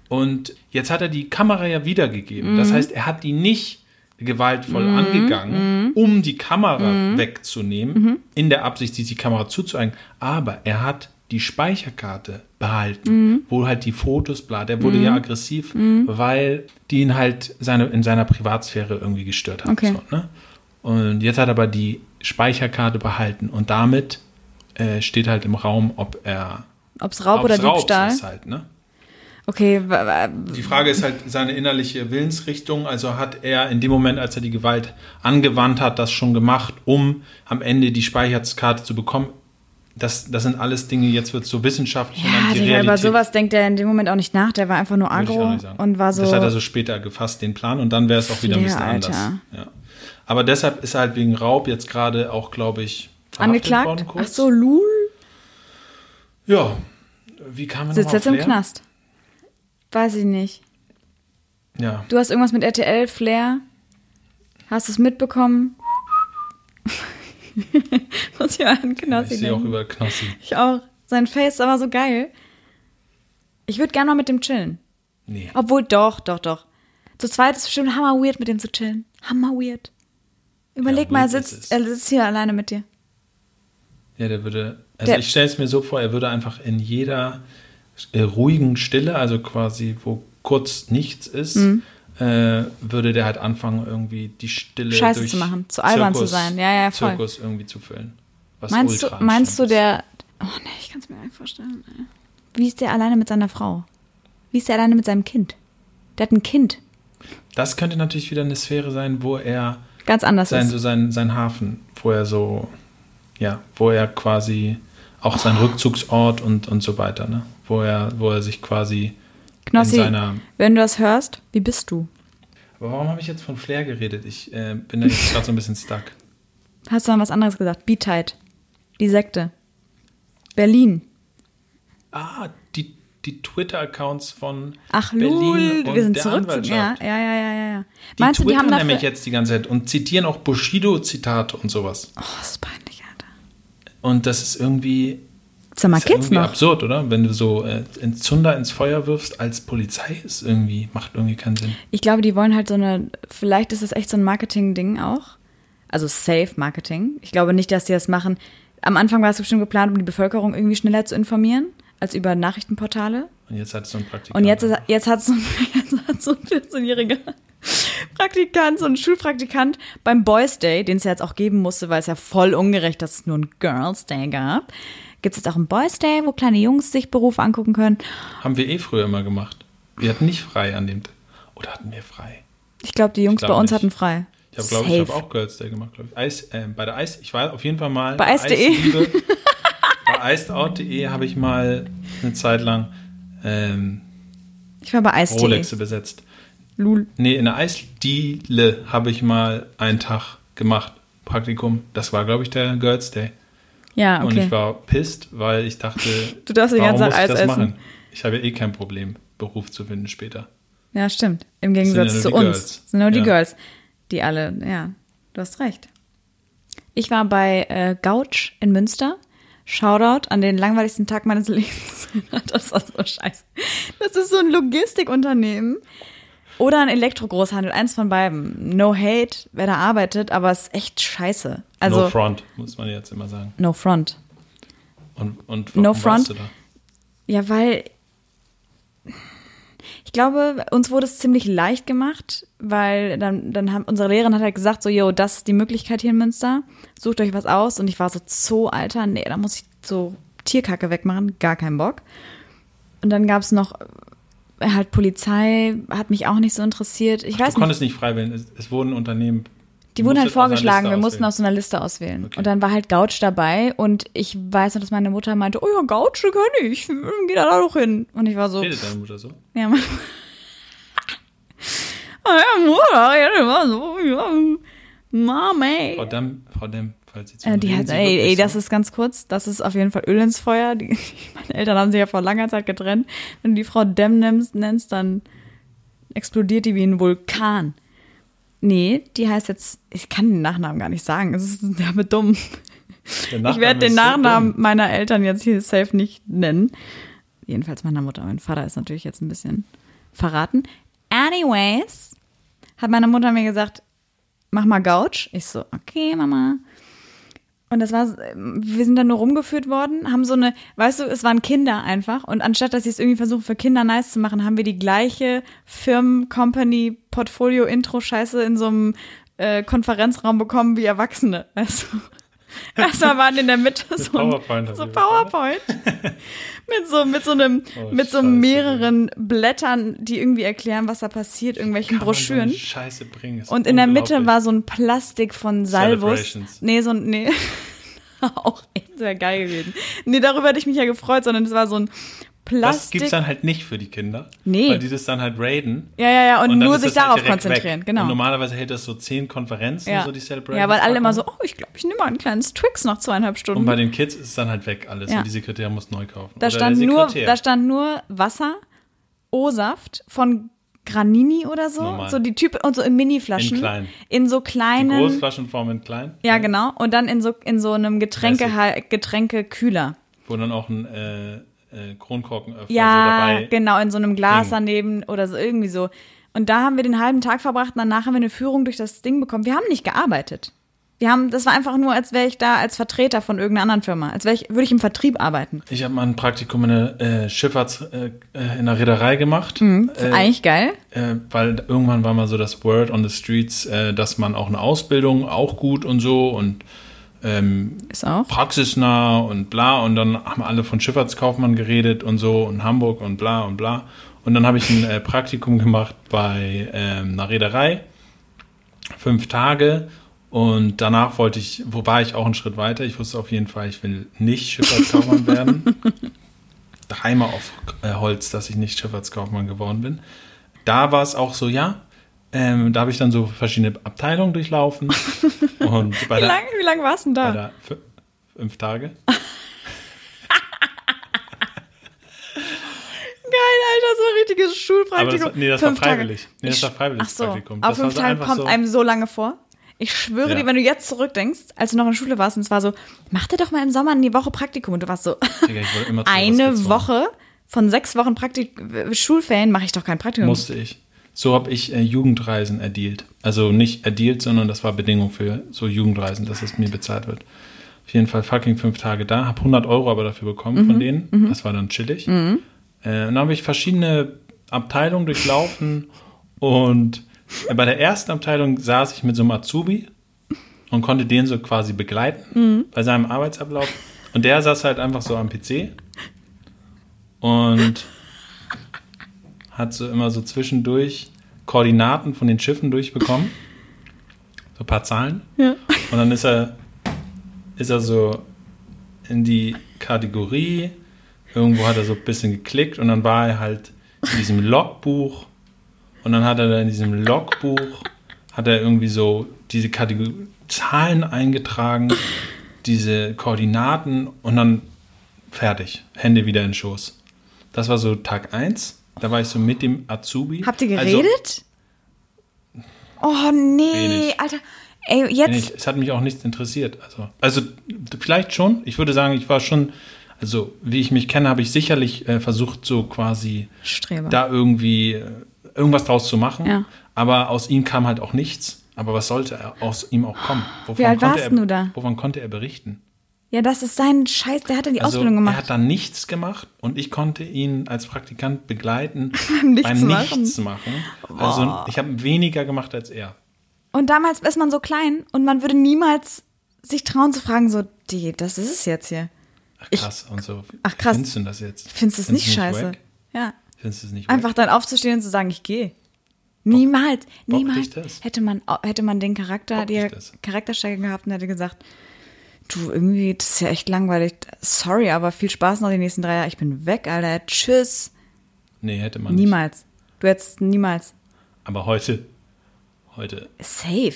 [SPEAKER 1] Und jetzt hat er die Kamera ja wiedergegeben.
[SPEAKER 2] Mhm.
[SPEAKER 1] Das heißt, er hat die nicht gewaltvoll angegangen, um die Kamera
[SPEAKER 2] Mhm.
[SPEAKER 1] wegzunehmen, in der Absicht, die Kamera zuzueigen. Aber er hat die Speicherkarte behalten,
[SPEAKER 2] Mhm.
[SPEAKER 1] wo halt die Fotos, bla, der wurde ja aggressiv, weil die ihn halt seine, in seiner Privatsphäre irgendwie gestört hat.
[SPEAKER 2] Okay.
[SPEAKER 1] So, ne? Und jetzt hat er aber die Speicherkarte behalten und damit äh, steht halt im Raum, ob er
[SPEAKER 2] Ob es Raub oder Diebstahl?
[SPEAKER 1] ist halt, ne?
[SPEAKER 2] Okay,
[SPEAKER 1] Die Frage ist halt seine innerliche Willensrichtung. Also hat er in dem Moment, als er die Gewalt angewandt hat, das schon gemacht, um am Ende die Speicherkarte zu bekommen. Das, das sind alles Dinge, jetzt wird es so wissenschaftlich und
[SPEAKER 2] ja,
[SPEAKER 1] dann die
[SPEAKER 2] Digga,
[SPEAKER 1] Realität.
[SPEAKER 2] über sowas denkt er in dem Moment auch nicht nach. Der war einfach nur
[SPEAKER 1] sagen.
[SPEAKER 2] und war so.
[SPEAKER 1] Das hat er so später gefasst, den Plan, und dann wäre es auch wieder ein bisschen
[SPEAKER 2] Flair,
[SPEAKER 1] anders.
[SPEAKER 2] Alter.
[SPEAKER 1] Ja. Aber deshalb ist er halt wegen Raub jetzt gerade auch, glaube ich,
[SPEAKER 2] angeklagt.
[SPEAKER 1] worden,
[SPEAKER 2] Ach
[SPEAKER 1] kurz.
[SPEAKER 2] so, Lul.
[SPEAKER 1] Ja. Wie kam er
[SPEAKER 2] Sitzt jetzt im? Knast. Weiß ich nicht.
[SPEAKER 1] Ja.
[SPEAKER 2] Du hast irgendwas mit RTL, Flair. Hast du es mitbekommen? Muss ich mal an Knossi
[SPEAKER 1] Ich sehe auch über Knossi.
[SPEAKER 2] Ich auch. Sein Face ist aber so geil. Ich würde gerne mal mit dem chillen.
[SPEAKER 1] Nee.
[SPEAKER 2] Obwohl, doch, doch, doch. Zu zweit ist es bestimmt hammer weird, mit dem zu chillen. Hammer weird. Überleg
[SPEAKER 1] Ja,
[SPEAKER 2] mal, er sitzt, er sitzt hier alleine mit dir.
[SPEAKER 1] Ja, der würde, also
[SPEAKER 2] Der-
[SPEAKER 1] ich stelle es mir so vor, er würde einfach in jeder ruhigen Stille, also quasi, wo kurz nichts ist,
[SPEAKER 2] Mhm.
[SPEAKER 1] äh, würde der halt anfangen, irgendwie die Stille
[SPEAKER 2] Scheiße
[SPEAKER 1] durch
[SPEAKER 2] zu machen, zu albern zu
[SPEAKER 1] Zirkus-
[SPEAKER 2] sein. Ja, ja, voll.
[SPEAKER 1] Zirkus irgendwie zu füllen. Was
[SPEAKER 2] Meinst du, meinst du der. Oh nee, ich kann es mir gar nicht vorstellen. Wie ist der alleine mit seiner Frau? Wie ist der alleine mit seinem Kind? Der hat ein Kind.
[SPEAKER 1] Das könnte natürlich wieder eine Sphäre sein, wo er
[SPEAKER 2] Ganz anders
[SPEAKER 1] sein,
[SPEAKER 2] ist.
[SPEAKER 1] so sein, sein Hafen, wo er so, ja, wo er quasi auch sein Rückzugsort und, und so weiter, ne? Wo er, wo er sich quasi
[SPEAKER 2] Knossi,
[SPEAKER 1] in seiner.
[SPEAKER 2] wenn du das hörst, wie bist du?
[SPEAKER 1] Aber warum habe ich jetzt von Flair geredet? Ich äh, bin da jetzt gerade so ein bisschen stuck.
[SPEAKER 2] Hast du dann was anderes gesagt? Be tight. Die Sekte. Berlin.
[SPEAKER 1] Ah, die, die Twitter-Accounts von
[SPEAKER 2] Ach,
[SPEAKER 1] Berlin
[SPEAKER 2] lul, wir sind
[SPEAKER 1] der
[SPEAKER 2] zurück. Zu, ja,
[SPEAKER 1] Anwaltschaft.
[SPEAKER 2] ja, ja, ja, ja.
[SPEAKER 1] Die
[SPEAKER 2] Meinst du, die haben
[SPEAKER 1] twittern nämlich jetzt die ganze Zeit und zitieren auch Bushido-Zitate und sowas.
[SPEAKER 2] Oh, das ist peinlich, Alter.
[SPEAKER 1] Und das ist irgendwie,
[SPEAKER 2] Sag mal,
[SPEAKER 1] ist
[SPEAKER 2] geht's
[SPEAKER 1] irgendwie
[SPEAKER 2] noch?
[SPEAKER 1] absurd, oder? Wenn du so äh, Zunder ins Feuer wirfst als Polizei, ist irgendwie, macht irgendwie keinen Sinn.
[SPEAKER 2] Ich glaube, die wollen halt so eine, vielleicht ist das echt so ein Marketing-Ding auch. Also Safe-Marketing. Ich glaube nicht, dass die das machen. Am Anfang war es bestimmt geplant, um die Bevölkerung irgendwie schneller zu informieren, als über Nachrichtenportale.
[SPEAKER 1] Und jetzt hat es so ein Praktikant.
[SPEAKER 2] Und jetzt, jetzt hat so ein, hat so ein 14-jähriger Praktikant, so ein Schulpraktikant beim Boys Day, den es ja jetzt auch geben musste, weil es ja voll ungerecht, dass es nur einen Girls Day gab. Gibt es jetzt auch einen Boys Day, wo kleine Jungs sich Berufe angucken können.
[SPEAKER 1] Haben wir eh früher immer gemacht. Wir hatten nicht frei an dem Tag. Oder hatten wir frei?
[SPEAKER 2] Ich glaube, die Jungs
[SPEAKER 1] glaub
[SPEAKER 2] bei uns
[SPEAKER 1] nicht.
[SPEAKER 2] hatten frei.
[SPEAKER 1] Ich habe, glaube ich, habe auch Girls Day gemacht, glaube ich. Eis, äh, bei der Eis, ich war auf jeden Fall mal
[SPEAKER 2] Bei Eis.de.
[SPEAKER 1] Eisliebe. bei icedout.de habe ich mal eine Zeit lang ähm,
[SPEAKER 2] Ich war bei Eis.de.
[SPEAKER 1] Rolexe besetzt.
[SPEAKER 2] Lul.
[SPEAKER 1] Nee, in der Eisdiele habe ich mal einen Tag gemacht, Praktikum. Das war, glaube ich, der Girls Day.
[SPEAKER 2] Ja,
[SPEAKER 1] Und
[SPEAKER 2] okay.
[SPEAKER 1] ich war pisst, weil ich dachte,
[SPEAKER 2] Du darfst die
[SPEAKER 1] warum
[SPEAKER 2] ganze
[SPEAKER 1] muss ich das
[SPEAKER 2] Eis
[SPEAKER 1] machen?
[SPEAKER 2] essen.
[SPEAKER 1] Ich habe ja eh kein Problem, Beruf zu finden später.
[SPEAKER 2] Ja, stimmt. Im Gegensatz
[SPEAKER 1] ja
[SPEAKER 2] zu uns.
[SPEAKER 1] Girls.
[SPEAKER 2] sind nur die
[SPEAKER 1] Ja.
[SPEAKER 2] Girls. Die alle, ja, du hast recht. Ich war bei äh, Gouch in Münster. Shoutout an den langweiligsten Tag meines Lebens. das war so scheiße. Das ist so ein Logistikunternehmen. Oder ein Elektrogroßhandel, eins von beiden. No hate, wer da arbeitet, aber es ist echt scheiße. Also,
[SPEAKER 1] no front, muss man jetzt immer sagen.
[SPEAKER 2] no front.
[SPEAKER 1] Und, und
[SPEAKER 2] No
[SPEAKER 1] warum warst
[SPEAKER 2] front.
[SPEAKER 1] du da?
[SPEAKER 2] Ja, weil ich glaube, uns wurde es ziemlich leicht gemacht, weil dann, dann haben unsere Lehrerin hat halt gesagt, so, yo, das ist die Möglichkeit hier in Münster, sucht euch was aus. Und ich war so, Zoo, Alter, nee, da muss ich so Tierkacke wegmachen, gar keinen Bock. Und dann gab es noch halt Polizei, hat mich auch nicht so interessiert. Ich
[SPEAKER 1] Du
[SPEAKER 2] weiß nicht,
[SPEAKER 1] konntest nicht frei wählen. Es, es wurden Unternehmen.
[SPEAKER 2] die
[SPEAKER 1] du
[SPEAKER 2] wurden halt vorgeschlagen, wir mussten aus so einer Liste auswählen.
[SPEAKER 1] Okay.
[SPEAKER 2] Und dann war halt Gouch dabei und ich weiß noch, dass meine Mutter meinte, oh ja, Gouch kann ich, geh da doch hin. Und ich war so,
[SPEAKER 1] Redet deine Mutter so?
[SPEAKER 2] Ja, man. Ah, ja, Mutter, ja, immer so, ja. Mami.
[SPEAKER 1] Frau Damm, Frau Damm, falls Sie zu
[SPEAKER 2] Äh, die hat, ey, ey, das ist ganz kurz, das ist auf jeden Fall Öl ins Feuer. Die, meine Eltern haben sich ja vor langer Zeit getrennt. Wenn du die Frau Dem nennst, dann explodiert die wie ein Vulkan. Nee, die heißt jetzt, ich kann den Nachnamen gar nicht sagen, es ist derbe dumm. Ich werde den Nachnamen meiner Eltern jetzt hier safe nicht nennen. Jedenfalls meiner Mutter. Mein Vater ist natürlich jetzt ein bisschen verraten. Anyways, hat meine Mutter mir gesagt, mach mal Gouch. Ich so, okay, Mama. Und das war, wir sind dann nur rumgeführt worden, haben so eine, weißt du, es waren Kinder einfach. Und anstatt, dass sie es irgendwie versuchen, für Kinder nice zu machen, haben wir die gleiche Firmen-Company-Portfolio-Intro-Scheiße in so einem äh, Konferenzraum bekommen wie Erwachsene. Weißt du? Erstmal waren in der Mitte so, ein,
[SPEAKER 1] PowerPoint.
[SPEAKER 2] so PowerPoint mit so mit so einem
[SPEAKER 1] Oh,
[SPEAKER 2] mit so
[SPEAKER 1] Scheiße,
[SPEAKER 2] mehreren Blättern, die irgendwie erklären, was da passiert, irgendwelchen Broschüren.
[SPEAKER 1] Scheiße bringen.
[SPEAKER 2] Und in der Mitte war so ein Plastik von Salvus. Nee, so ein, nee. Auch echt sehr geil gewesen. Nee, darüber hätte ich mich ja gefreut, sondern es war so ein
[SPEAKER 1] Das
[SPEAKER 2] Plastik.
[SPEAKER 1] gibt's dann halt nicht für die Kinder.
[SPEAKER 2] Nee.
[SPEAKER 1] Weil die das dann halt raiden.
[SPEAKER 2] ja, ja, ja, und,
[SPEAKER 1] dann
[SPEAKER 2] nur sich
[SPEAKER 1] das halt
[SPEAKER 2] darauf
[SPEAKER 1] direkt
[SPEAKER 2] konzentrieren,
[SPEAKER 1] weg.
[SPEAKER 2] genau.
[SPEAKER 1] Und normalerweise hält das so zehn Konferenzen,
[SPEAKER 2] ja.
[SPEAKER 1] so die Celebration.
[SPEAKER 2] ja, weil alle immer so, oh, ich glaube, ich nehme mal einen kleinen Twix nach zweieinhalb Stunden.
[SPEAKER 1] Und bei den Kids ist es dann halt weg alles.
[SPEAKER 2] Ja.
[SPEAKER 1] Und die Sekretärin muss neu kaufen.
[SPEAKER 2] Da
[SPEAKER 1] Oder
[SPEAKER 2] stand, nur,
[SPEAKER 1] Sekretär.
[SPEAKER 2] da stand nur Wasser, O-Saft von Granini oder so.
[SPEAKER 1] Normal.
[SPEAKER 2] So die Typ und so in Mini-Flaschen.
[SPEAKER 1] In klein.
[SPEAKER 2] In so
[SPEAKER 1] die
[SPEAKER 2] kleinen.
[SPEAKER 1] Großflaschenform in klein.
[SPEAKER 2] ja, genau. Und dann in so, in so einem Getränke, Getränkekühler.
[SPEAKER 1] Wo dann auch ein äh, äh, Kronkorkenöffner
[SPEAKER 2] Ja,
[SPEAKER 1] so dabei.
[SPEAKER 2] genau, in so einem Glas
[SPEAKER 1] Ding.
[SPEAKER 2] daneben oder so irgendwie so. Und da haben wir den halben Tag verbracht und danach haben wir eine Führung durch das Ding bekommen. Wir haben nicht gearbeitet. Wir haben, das war einfach nur, als wäre ich da als Vertreter von irgendeiner anderen Firma. Als wäre ich, würde ich im Vertrieb arbeiten.
[SPEAKER 1] Ich habe mal ein Praktikum in der äh, Schifffahrts, äh, äh, in der Reederei gemacht.
[SPEAKER 2] Ist
[SPEAKER 1] Äh,
[SPEAKER 2] eigentlich geil.
[SPEAKER 1] äh, weil irgendwann war mal so das Word on the Streets, äh, dass man auch eine Ausbildung auch gut und so und ähm,
[SPEAKER 2] Ist auch.
[SPEAKER 1] praxisnah und bla. Und dann haben alle von Schifffahrtskaufmann geredet und so und Hamburg und bla und bla. Und dann habe ich ein äh, Praktikum gemacht bei ähm, einer Reederei. Fünf Tage. Und danach wollte ich, wo war ich auch einen Schritt weiter. Ich wusste auf jeden Fall, ich will nicht Schifffahrtskaufmann werden. Dreimal auf äh, Holz, dass ich nicht Schifffahrtskaufmann geworden bin. Da war es auch so, ja. Ähm, da habe ich dann so verschiedene Abteilungen durchlaufen.
[SPEAKER 2] Wie lange wie lang warst du denn da?
[SPEAKER 1] der fü- fünf Tage.
[SPEAKER 2] Geil, Alter, so ein richtiges
[SPEAKER 1] Aber das,
[SPEAKER 2] Schulpraktikum.
[SPEAKER 1] war- nee, das war
[SPEAKER 2] Fünf Tage.
[SPEAKER 1] freiwillig. Nee, das
[SPEAKER 2] Ich-
[SPEAKER 1] war freiwilliges
[SPEAKER 2] Ach so,
[SPEAKER 1] Praktikum.
[SPEAKER 2] aber
[SPEAKER 1] Das war
[SPEAKER 2] fünf Tage kommt
[SPEAKER 1] so-
[SPEAKER 2] einem so lange vor. Ich schwöre
[SPEAKER 1] Ja.
[SPEAKER 2] dir, wenn du jetzt zurückdenkst, als du noch in der Schule warst und es war so, mach dir doch mal im Sommer eine Woche Praktikum und du warst so,
[SPEAKER 1] Digga,
[SPEAKER 2] eine. Woche von sechs Wochen Praktik Schulferien mache ich doch kein Praktikum.
[SPEAKER 1] Musste ich. So habe ich äh, Jugendreisen erdealt. Also nicht erdealt, sondern das war Bedingung für so Jugendreisen, dass es mir bezahlt wird. Auf jeden Fall fucking fünf Tage da, habe 100 Euro aber dafür bekommen
[SPEAKER 2] Mhm.
[SPEAKER 1] von denen. Das war dann chillig. Äh, und dann habe ich verschiedene Abteilungen durchlaufen und bei der ersten Abteilung saß ich mit so einem Azubi und konnte den so quasi begleiten
[SPEAKER 2] Mhm.
[SPEAKER 1] bei seinem Arbeitsablauf. Und der saß halt einfach so am PC und hat so immer so zwischendurch Koordinaten von den Schiffen durchbekommen. So ein paar Zahlen.
[SPEAKER 2] Ja.
[SPEAKER 1] Und dann ist er, ist er so in die Kategorie. Irgendwo hat er so ein bisschen geklickt und dann war er halt in diesem Logbuch. Und dann hat er da in diesem Logbuch, hat er irgendwie so diese Kategorie, Zahlen eingetragen, diese Koordinaten und dann fertig. Hände wieder in den Schoß. Das war so Tag 1. Da war ich so mit dem Azubi.
[SPEAKER 2] Habt ihr
[SPEAKER 1] Also,
[SPEAKER 2] geredet? oh nee,
[SPEAKER 1] Wenig.
[SPEAKER 2] Alter. Ey, jetzt.
[SPEAKER 1] ich, es hat mich auch nichts interessiert. Also, also vielleicht schon. Ich würde sagen, ich war schon, also wie ich mich kenne, habe ich sicherlich äh, versucht, so quasi
[SPEAKER 2] Streber.
[SPEAKER 1] da irgendwie äh, irgendwas draus zu machen.
[SPEAKER 2] Ja.
[SPEAKER 1] Aber aus ihm kam halt auch nichts. Aber was sollte aus ihm auch kommen? Wovon
[SPEAKER 2] Wie alt warst
[SPEAKER 1] er,
[SPEAKER 2] du da?
[SPEAKER 1] Wovon konnte er berichten?
[SPEAKER 2] Ja, das ist sein Scheiß, der hat ja die
[SPEAKER 1] Also,
[SPEAKER 2] Ausbildung
[SPEAKER 1] Er
[SPEAKER 2] gemacht.
[SPEAKER 1] hat dann nichts gemacht und ich konnte ihn als Praktikant begleiten
[SPEAKER 2] Nichts
[SPEAKER 1] beim
[SPEAKER 2] machen.
[SPEAKER 1] Nichts machen. Also ich habe weniger gemacht als er.
[SPEAKER 2] Und damals ist man so klein und man würde niemals sich trauen zu fragen, so, die, das ist es jetzt hier.
[SPEAKER 1] Ach
[SPEAKER 2] Ich-
[SPEAKER 1] krass und so.
[SPEAKER 2] Ach, krass.
[SPEAKER 1] Findest du das jetzt?
[SPEAKER 2] Findest du es nicht scheiße?
[SPEAKER 1] wack?
[SPEAKER 2] Ja.
[SPEAKER 1] Findest du es nicht
[SPEAKER 2] Einfach
[SPEAKER 1] wack?
[SPEAKER 2] dann aufzustehen und zu sagen, ich gehe. Niemals,
[SPEAKER 1] Bockt
[SPEAKER 2] niemals hätte man, hätte man den Charakter,
[SPEAKER 1] Bockt
[SPEAKER 2] die? Charakterstärke gehabt und hätte gesagt, du, irgendwie, das ist ja echt langweilig. Sorry, aber viel Spaß noch die nächsten drei Jahre. Ich bin weg, Alter. Tschüss.
[SPEAKER 1] Nee, hätte man nicht.
[SPEAKER 2] Niemals. Du hättest niemals.
[SPEAKER 1] Aber heute, heute,
[SPEAKER 2] Safe.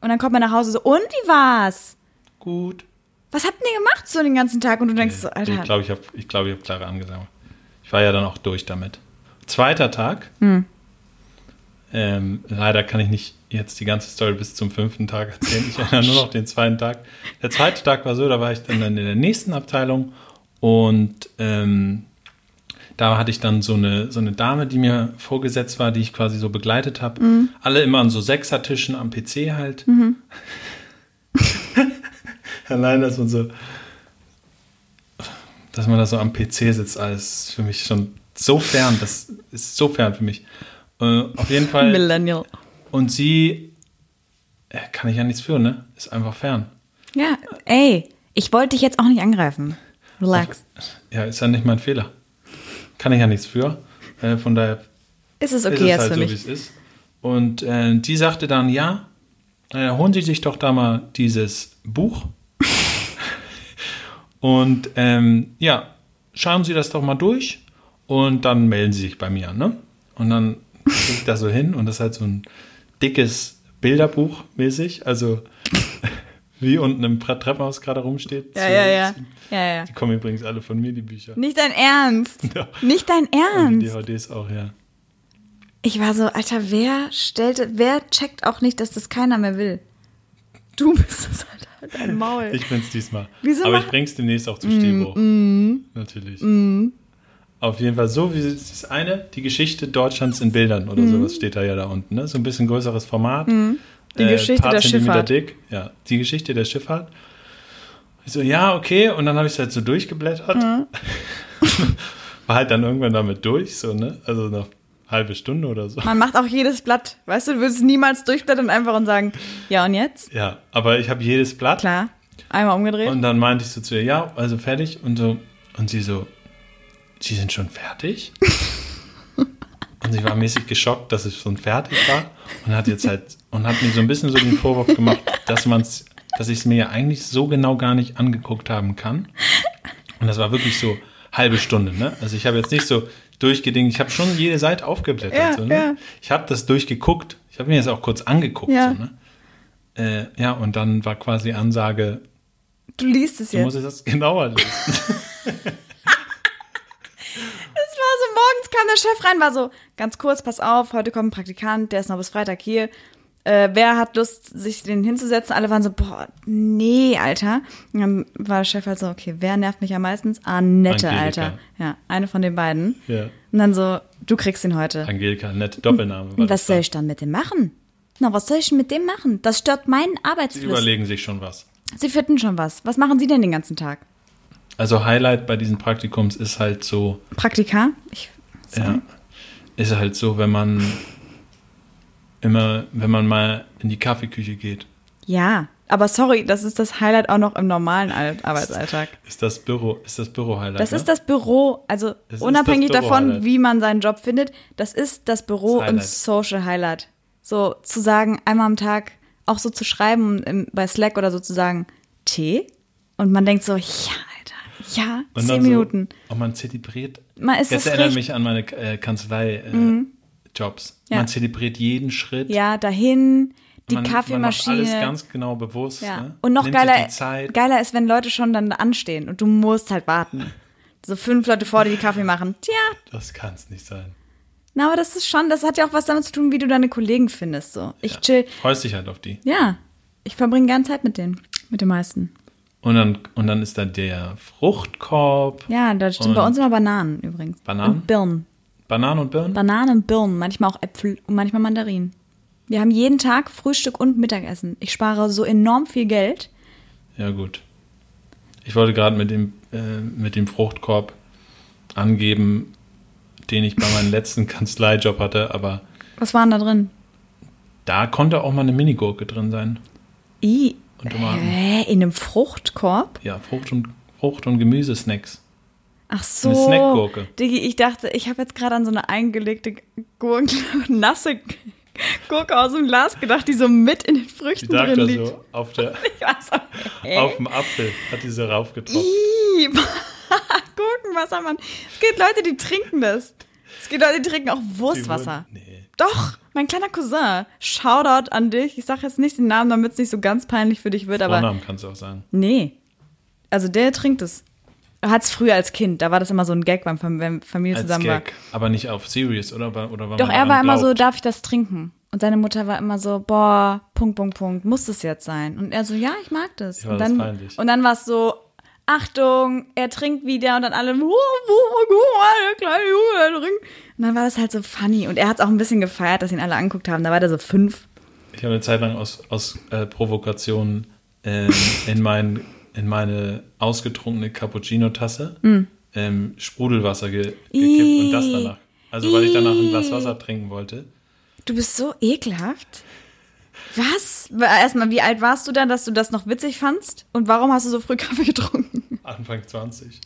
[SPEAKER 2] Und dann kommt man nach Hause so, und wie war's?
[SPEAKER 1] gut.
[SPEAKER 2] Was habt ihr gemacht so den ganzen Tag? Und du denkst so,
[SPEAKER 1] Nee,
[SPEAKER 2] Alter.
[SPEAKER 1] Ich glaube, ich habe ich glaub, ich hab klare Angesagt. Ich war ja dann auch durch damit. Zweiter Tag.
[SPEAKER 2] Hm.
[SPEAKER 1] Ähm, leider kann ich nicht jetzt die ganze Story bis zum fünften Tag erzählen. Ich erinnere nur noch den zweiten Tag. Der zweite Tag war so, da war ich dann in der nächsten Abteilung und ähm, da hatte ich dann so eine, so eine Dame, die mir vorgesetzt war, die ich quasi so begleitet habe.
[SPEAKER 2] Mhm.
[SPEAKER 1] Alle immer an so Sechsertischen am PC halt. Allein, dass man so, dass man da so am PC sitzt, alles für mich schon so fern. Das ist so fern für mich. Äh, auf jeden Fall.
[SPEAKER 2] Millennial.
[SPEAKER 1] Und sie äh, kann ich ja nichts für, ne? Ist einfach fern.
[SPEAKER 2] Ja, ey, ich wollte dich jetzt auch nicht angreifen. Relax.
[SPEAKER 1] Ja, ist ja nicht mein Fehler. Kann ich ja nichts für. Äh, von daher
[SPEAKER 2] Ist es
[SPEAKER 1] ist
[SPEAKER 2] okay
[SPEAKER 1] es
[SPEAKER 2] jetzt
[SPEAKER 1] halt
[SPEAKER 2] für
[SPEAKER 1] so, wie es ist. Und äh, die sagte dann, ja, äh, holen Sie sich doch da mal dieses Buch. und ähm, ja, schauen Sie das doch mal durch und dann melden Sie sich bei mir. Ne? Und dann ich da so hin und das ist halt so ein dickes Bilderbuch mäßig. Also wie unten im Treppenhaus gerade rumsteht.
[SPEAKER 2] Ja, ja, ja. Ja, ja.
[SPEAKER 1] Die kommen übrigens alle von mir, die Bücher.
[SPEAKER 2] Nicht dein Ernst.
[SPEAKER 1] Ja.
[SPEAKER 2] Nicht dein
[SPEAKER 1] Und die
[SPEAKER 2] Ernst.
[SPEAKER 1] DVDs auch, ja.
[SPEAKER 2] Ich war so, Alter, wer stellte, wer checkt auch nicht, dass das keiner mehr will? Du bist es, Alter. Halt Dein Maul.
[SPEAKER 1] Ich bin's diesmal.
[SPEAKER 2] Wieso
[SPEAKER 1] Aber ich bring's demnächst auch zu Stehbuch.
[SPEAKER 2] Mm,
[SPEAKER 1] Natürlich. Auf jeden Fall so wie ist eine, die Geschichte Deutschlands in Bildern oder
[SPEAKER 2] Mm.
[SPEAKER 1] sowas steht da ja da unten. Ne? So ein bisschen größeres Format.
[SPEAKER 2] Die Geschichte
[SPEAKER 1] paar
[SPEAKER 2] der
[SPEAKER 1] Zentimeter
[SPEAKER 2] Schifffahrt.
[SPEAKER 1] dick. Ja, die Geschichte der Schifffahrt. Ich so, ja, okay. Und dann habe ich es halt so durchgeblättert.
[SPEAKER 2] Mhm.
[SPEAKER 1] War halt dann irgendwann damit durch, so, ne? Also noch halbe Stunde oder so.
[SPEAKER 2] Man macht auch jedes Blatt. Weißt du, du würdest niemals durchblättern einfach und sagen, ja und jetzt?
[SPEAKER 1] Ja, aber ich habe jedes Blatt.
[SPEAKER 2] Klar. Einmal umgedreht.
[SPEAKER 1] Und dann meinte ich so zu ihr, ja, also fertig. Und so, und sie so, Sie sind schon fertig? und sie war mäßig geschockt, dass ich schon fertig war. Und hat jetzt halt, und hat mir so ein bisschen so den Vorwurf gemacht, dass man's, dass ich es mir ja eigentlich so genau gar nicht angeguckt haben kann. Und das war wirklich so halbe Stunde, ne? Also ich habe jetzt nicht so durchgedingt, ich habe schon jede Seite aufgeblättert.
[SPEAKER 2] Ja,
[SPEAKER 1] so, ne?
[SPEAKER 2] ja.
[SPEAKER 1] Ich habe das durchgeguckt. Ich habe mir das auch kurz angeguckt.
[SPEAKER 2] Ja.
[SPEAKER 1] So, ne? äh, ja, und dann war quasi Ansage,
[SPEAKER 2] Du liest es
[SPEAKER 1] du
[SPEAKER 2] jetzt.
[SPEAKER 1] musst das genauer lesen.
[SPEAKER 2] Es war so, morgens kam der Chef rein, war so, ganz kurz, pass auf, heute kommt ein Praktikant, der ist noch bis Freitag hier. Äh, wer hat Lust, sich den hinzusetzen? Alle waren so, boah, nee, Alter. Und dann war der Chef halt so, okay, wer nervt mich am meisten? Ah, nette,
[SPEAKER 1] Angelika.
[SPEAKER 2] Alter. Ja, eine von den beiden.
[SPEAKER 1] ja.
[SPEAKER 2] Und dann so, du kriegst ihn heute.
[SPEAKER 1] Angelika, nette Doppelname. war
[SPEAKER 2] Und was soll
[SPEAKER 1] da.
[SPEAKER 2] ich dann mit dem machen? Na, was soll ich mit dem machen? Das stört meinen
[SPEAKER 1] Sie
[SPEAKER 2] Arbeitsfluss.
[SPEAKER 1] überlegen sich schon was.
[SPEAKER 2] Sie finden schon was. Was machen Sie denn den ganzen Tag?
[SPEAKER 1] Also Highlight bei diesen Praktikums ist halt so,
[SPEAKER 2] Praktika? Ich,
[SPEAKER 1] ja, ist halt so, wenn man immer, wenn man mal in die Kaffeeküche geht,
[SPEAKER 2] ja, aber sorry, das ist das Highlight auch noch im normalen Al- Arbeitsalltag.
[SPEAKER 1] ist das Büro, ist das Büro-Highlight.
[SPEAKER 2] Das
[SPEAKER 1] ne?
[SPEAKER 2] ist das Büro, also
[SPEAKER 1] Das
[SPEAKER 2] unabhängig
[SPEAKER 1] Büro
[SPEAKER 2] davon, wie man seinen Job findet, das ist das Büro
[SPEAKER 1] Das
[SPEAKER 2] im. Social Highlight. So zu sagen, einmal am Tag auch so zu schreiben im, bei Slack oder so zu sagen, Tee? Und man denkt so, ja, Alter, ja,
[SPEAKER 1] Und
[SPEAKER 2] zehn Minuten.
[SPEAKER 1] So, und man zelebriert.
[SPEAKER 2] Man es
[SPEAKER 1] erinnert
[SPEAKER 2] richtig-
[SPEAKER 1] mich an meine äh, Kanzlei-Jobs.
[SPEAKER 2] Ja.
[SPEAKER 1] Man zelebriert jeden Schritt.
[SPEAKER 2] Ja, dahin, die
[SPEAKER 1] man,
[SPEAKER 2] Kaffeemaschine.
[SPEAKER 1] Man macht alles ganz genau bewusst.
[SPEAKER 2] Ja.
[SPEAKER 1] Ne?
[SPEAKER 2] Und noch
[SPEAKER 1] Nimmt
[SPEAKER 2] geiler, geiler ist, wenn Leute schon dann anstehen und du musst halt warten. So fünf Leute vor dir, die Kaffee machen. Tja,
[SPEAKER 1] Das kann es nicht sein.
[SPEAKER 2] na, aber das ist schon, das hat ja auch was damit zu tun, wie du deine Kollegen findest. So. Ich chill.
[SPEAKER 1] Freust dich halt auf die.
[SPEAKER 2] Ja, ich verbringe gern Zeit mit denen. Mit den meisten.
[SPEAKER 1] Und dann, und dann ist da der Fruchtkorb,
[SPEAKER 2] Ja, da stimmt bei uns immer Bananen übrigens.
[SPEAKER 1] Bananen?
[SPEAKER 2] Und Birnen.
[SPEAKER 1] Bananen und Birnen.
[SPEAKER 2] Bananen und Birnen, manchmal auch Äpfel und manchmal Mandarinen. Wir haben jeden Tag Frühstück und Mittagessen. Ich spare so enorm viel Geld.
[SPEAKER 1] Ja, gut. Ich wollte gerade mit dem, äh, mit dem Fruchtkorb angeben, den ich bei meinem letzten Kanzleijob hatte, aber
[SPEAKER 2] Was waren da drin?
[SPEAKER 1] da konnte auch mal eine Minigurke drin sein.
[SPEAKER 2] I.
[SPEAKER 1] Und Tomaten.
[SPEAKER 2] Hä? In einem Fruchtkorb?
[SPEAKER 1] Ja, Frucht- und, Frucht und Gemüsesnacks.
[SPEAKER 2] Ach so.
[SPEAKER 1] Eine Snackgurke.
[SPEAKER 2] Diggi, ich dachte, ich habe jetzt gerade an so eine eingelegte Gurke, nasse Gurke aus dem Glas gedacht, die so mit in den
[SPEAKER 1] Die
[SPEAKER 2] Früchten
[SPEAKER 1] lag
[SPEAKER 2] drin
[SPEAKER 1] da
[SPEAKER 2] liegt.
[SPEAKER 1] so auf, der,
[SPEAKER 2] Ich war so, hä?
[SPEAKER 1] auf dem Apfel, hat die so raufgetropft.
[SPEAKER 2] Ih, Gurkenwasser, Mann. Es gibt Leute, die trinken das. Es gibt Leute, die trinken auch
[SPEAKER 1] Die
[SPEAKER 2] Wurstwasser.
[SPEAKER 1] wurden- Nee.
[SPEAKER 2] Doch, mein kleiner Cousin. Shoutout an dich. Ich sage jetzt nicht den Namen, damit es nicht so ganz peinlich für dich wird, aber
[SPEAKER 1] Vornamen kannst du auch sagen.
[SPEAKER 2] nee. Also der trinkt es. Er hat es früher als Kind. Da war das immer so ein Gag, beim Fam wenn Familie
[SPEAKER 1] Als
[SPEAKER 2] zusammen
[SPEAKER 1] Gag. Aber nicht auf Serious, oder? oder
[SPEAKER 2] war. Doch, er war immer so,
[SPEAKER 1] glaubt.
[SPEAKER 2] darf ich das trinken? Und seine Mutter war immer so, boah, Punkt, Punkt, Punkt, muss das jetzt sein? Und er so, ja, ich mag das.
[SPEAKER 1] Ja,
[SPEAKER 2] und
[SPEAKER 1] das
[SPEAKER 2] dann,
[SPEAKER 1] peinlich.
[SPEAKER 2] und dann war es so, Achtung, er trinkt wieder und dann alle, der kleine Junge, der trinkt. Und dann war das halt so funny. Und er hat es auch ein bisschen gefeiert, dass ihn alle angeguckt haben. Da war der so fünf.
[SPEAKER 1] Ich habe eine Zeit lang aus, aus äh, Provokation ähm, in, mein, in meine ausgetrunkene Cappuccino-Tasse
[SPEAKER 2] Mm.
[SPEAKER 1] ähm, Sprudelwasser ge gekippt und das danach. Also weil ich danach ein Glas Wasser trinken wollte.
[SPEAKER 2] Du bist so ekelhaft. Was? Erstmal, wie alt warst du dann, dass du das noch witzig fandst? Und warum hast du so früh Kaffee getrunken?
[SPEAKER 1] Anfang 20.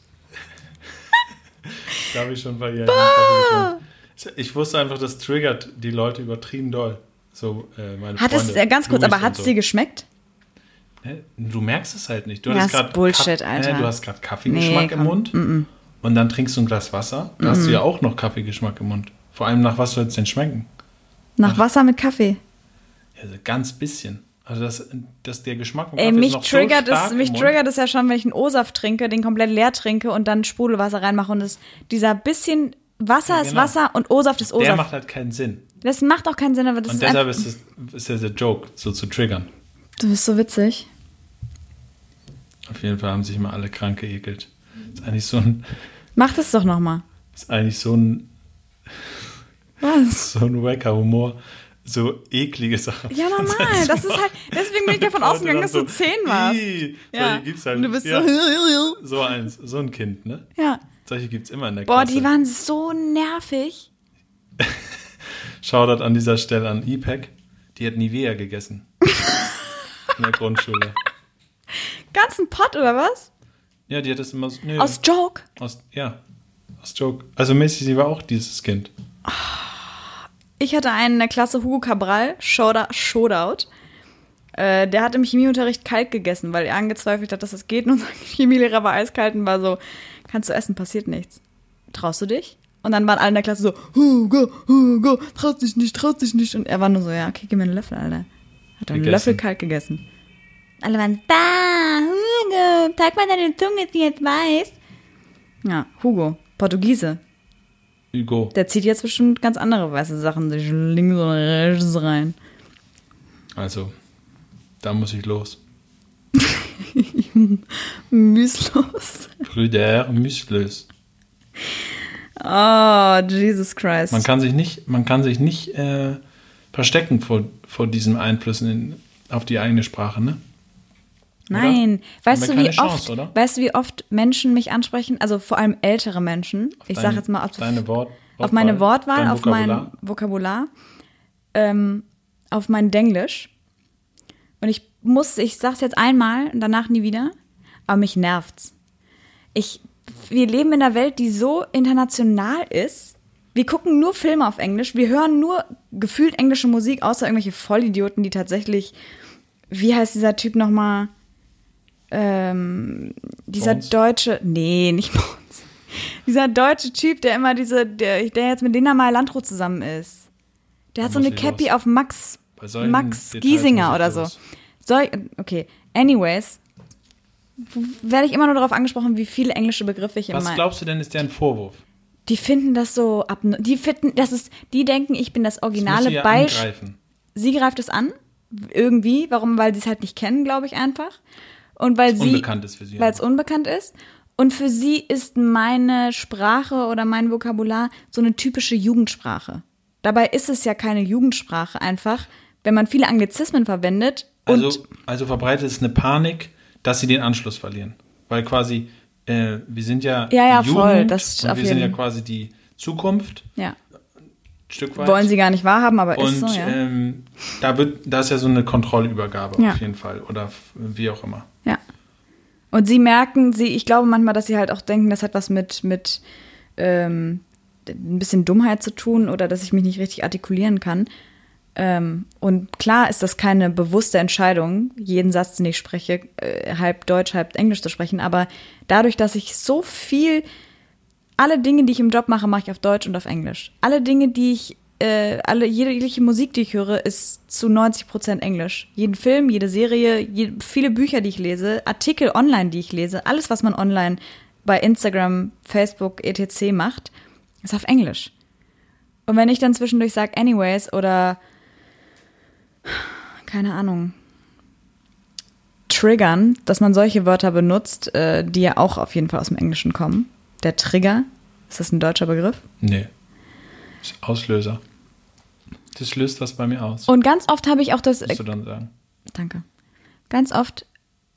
[SPEAKER 1] da habe ich schon bei ihr Kaffee getrunken. Ich wusste einfach, das triggert die Leute übertrieben doll. So, äh, meine
[SPEAKER 2] Hat es,
[SPEAKER 1] Freunde,
[SPEAKER 2] äh, ganz kurz,
[SPEAKER 1] Louis
[SPEAKER 2] aber hat es
[SPEAKER 1] so.
[SPEAKER 2] dir geschmeckt?
[SPEAKER 1] Du merkst es halt nicht. Du hast gerade
[SPEAKER 2] Bullshit,
[SPEAKER 1] Kaff-
[SPEAKER 2] Alter.
[SPEAKER 1] Du hast gerade Kaffeegeschmack
[SPEAKER 2] Nee,
[SPEAKER 1] im. Mund und dann trinkst du ein Glas Wasser. Da hast du ja auch noch Kaffeegeschmack im Mund. Vor allem nach was soll es denn schmecken?
[SPEAKER 2] Nach Wasser mit Kaffee.
[SPEAKER 1] Ja, so ganz bisschen. Also das, das der Geschmack vom
[SPEAKER 2] Ey,
[SPEAKER 1] Kaffee
[SPEAKER 2] mich
[SPEAKER 1] ist noch so
[SPEAKER 2] triggert es,
[SPEAKER 1] stark im
[SPEAKER 2] mich triggert es ja schon, wenn ich einen O-Saft trinke, den komplett leer trinke und dann Sprudelwasser reinmache und es dieser bisschen Wasser
[SPEAKER 1] Ja,
[SPEAKER 2] ist
[SPEAKER 1] genau.
[SPEAKER 2] Wasser und O-Saft ist
[SPEAKER 1] Der
[SPEAKER 2] O-Saft.
[SPEAKER 1] macht halt keinen Sinn.
[SPEAKER 2] Das macht auch keinen Sinn, aber das
[SPEAKER 1] Und
[SPEAKER 2] ist
[SPEAKER 1] deshalb ist, es, ist ja der Joke, so zu triggern.
[SPEAKER 2] Du bist so witzig.
[SPEAKER 1] Auf jeden Fall haben sich immer alle krank geekelt. Ist eigentlich so ein,
[SPEAKER 2] Mach das doch nochmal.
[SPEAKER 1] ist eigentlich so ein,
[SPEAKER 2] Was?
[SPEAKER 1] so ein wacker Humor. So eklige Sachen.
[SPEAKER 2] Ja, normal. Das ist halt, deswegen bin ich davon ausgegangen, dass du zehn warst.
[SPEAKER 1] Ih,
[SPEAKER 2] Ja.
[SPEAKER 1] Solche gibt's halt.
[SPEAKER 2] Und du bist
[SPEAKER 1] ja,
[SPEAKER 2] so.
[SPEAKER 1] so eins, so ein Kind, ne?
[SPEAKER 2] Ja.
[SPEAKER 1] Solche gibt's immer in der
[SPEAKER 2] Boah,
[SPEAKER 1] Klasse.
[SPEAKER 2] die waren so nervig.
[SPEAKER 1] Shoutout an dieser Stelle an IPEC. Die hat Nivea gegessen. in der Grundschule.
[SPEAKER 2] Ganzen Pott oder was?
[SPEAKER 1] Ja, die hat das immer so. Nö,
[SPEAKER 2] Aus Joke.
[SPEAKER 1] aus, ja, aus Joke. Also Messi, sie war auch dieses Kind.
[SPEAKER 2] Ich hatte einen in der Klasse, Hugo Cabral, Shoutout. Shoutout. Äh, der hat im Chemieunterricht kalt gegessen, weil er angezweifelt hat, dass das geht. Und unser Chemielehrer war eiskalt und war so, kannst du essen, passiert nichts. Traust du dich? Und dann waren alle in der Klasse so, Hugo, Hugo, traust dich nicht, traust dich nicht. Und er war nur so, ja, okay, gib mir einen Löffel, Alter. Hat einen
[SPEAKER 1] Gegessen.
[SPEAKER 2] Löffel kalt gegessen. Alle waren, da, Hugo, zeig mal deine Zunge, die jetzt weiß. Ja, Hugo, Portugiese.
[SPEAKER 1] Hugo.
[SPEAKER 2] Der zieht jetzt bestimmt ganz andere weiße Sachen sich links und rechts rein.
[SPEAKER 1] Also, da muss ich los.
[SPEAKER 2] Müslos.
[SPEAKER 1] Brüder Müslis.
[SPEAKER 2] Oh, Jesus Christ.
[SPEAKER 1] Man kann sich nicht, man kann sich nicht äh, verstecken vor, vor diesen Einflüssen in, auf die eigene Sprache, ne?
[SPEAKER 2] Nein, weißt
[SPEAKER 1] Haben
[SPEAKER 2] du, wie
[SPEAKER 1] keine
[SPEAKER 2] oft,
[SPEAKER 1] Chance, oder?
[SPEAKER 2] weißt du, wie oft Menschen mich ansprechen, also vor allem ältere Menschen. ich sage jetzt mal auf,
[SPEAKER 1] deine Wort,
[SPEAKER 2] auf meine Wortwahl, auf mein
[SPEAKER 1] Vokabular.
[SPEAKER 2] Vokabular, ähm, auf mein Denglisch. Und ich muss, ich sag's jetzt einmal und danach nie wieder, aber mich nervt's. Ich, wir leben in einer Welt, die so international ist. Wir gucken nur Filme auf Englisch, wir hören nur gefühlt englische Musik, außer irgendwelche Vollidioten, die tatsächlich, wie heißt dieser Typ nochmal? Ähm, dieser
[SPEAKER 1] Bones?
[SPEAKER 2] deutsche, nee, nicht Bones. Dieser deutsche Typ, der immer diese, der, der jetzt mit Lena Meyer Landrut zusammen ist. Der hat
[SPEAKER 1] Da
[SPEAKER 2] so eine Cappy auf Max, Max
[SPEAKER 1] Details
[SPEAKER 2] Giesinger oder so. Soll, okay, anyways, werde ich immer nur darauf angesprochen, wie viele englische Begriffe ich in
[SPEAKER 1] Was glaubst du denn, ist deren Vorwurf?
[SPEAKER 2] Die finden das so ab. Die finden, das ist, die denken, ich bin das
[SPEAKER 1] Das
[SPEAKER 2] originale
[SPEAKER 1] ja
[SPEAKER 2] Beispiel. Sie greift es an, irgendwie. Warum? Weil sie es halt nicht kennen, glaube ich einfach. Und weil sie,
[SPEAKER 1] Unbekannt ist für sie.
[SPEAKER 2] weil es unbekannt ist. Und für sie ist meine Sprache oder mein Vokabular so eine typische Jugendsprache. Dabei ist es ja keine Jugendsprache einfach, wenn man viele Anglizismen verwendet.
[SPEAKER 1] Also, also verbreitet es eine Panik, dass sie den Anschluss verlieren. Weil quasi, äh, wir sind ja,
[SPEAKER 2] Ja, ja,
[SPEAKER 1] die
[SPEAKER 2] voll,
[SPEAKER 1] Jugend
[SPEAKER 2] das
[SPEAKER 1] und wir sind ja quasi die Zukunft,
[SPEAKER 2] ja,
[SPEAKER 1] ein Stück weit.
[SPEAKER 2] wollen sie gar nicht wahrhaben, aber
[SPEAKER 1] und
[SPEAKER 2] ist so, ja.
[SPEAKER 1] ähm, da wird, da ist ja so eine Kontrollübergabe
[SPEAKER 2] Ja.
[SPEAKER 1] auf jeden Fall. Oder wie auch immer.
[SPEAKER 2] Ja. Und sie merken, sie, ich glaube manchmal, dass sie halt auch denken, das hat was mit, mit ähm, ein bisschen Dummheit zu tun oder dass ich mich nicht richtig artikulieren kann. Ähm, und klar ist das keine bewusste Entscheidung, jeden Satz, den ich spreche, äh, halb Deutsch, halb Englisch zu sprechen. Aber dadurch, dass ich so viel, alle Dinge, die ich im Job mache, mache ich auf Deutsch und auf Englisch. Alle Dinge, die ich, äh, alle, jegliche Musik, die ich höre, ist zu 90 Prozent Englisch. Jeden Film, jede Serie, je, viele Bücher, die ich lese, Artikel online, die ich lese, alles, was man online bei Instagram, Facebook, etc. macht, ist auf Englisch. Und wenn ich dann zwischendurch sage, anyways, oder keine Ahnung, triggern, dass man solche Wörter benutzt, äh, die ja auch auf jeden Fall aus dem Englischen kommen. Der Trigger, ist das ein deutscher Begriff?
[SPEAKER 1] Nee. Auslöser. Das löst was bei mir aus,
[SPEAKER 2] Und ganz oft habe ich auch das,
[SPEAKER 1] musst du dann sagen.
[SPEAKER 2] danke, ganz oft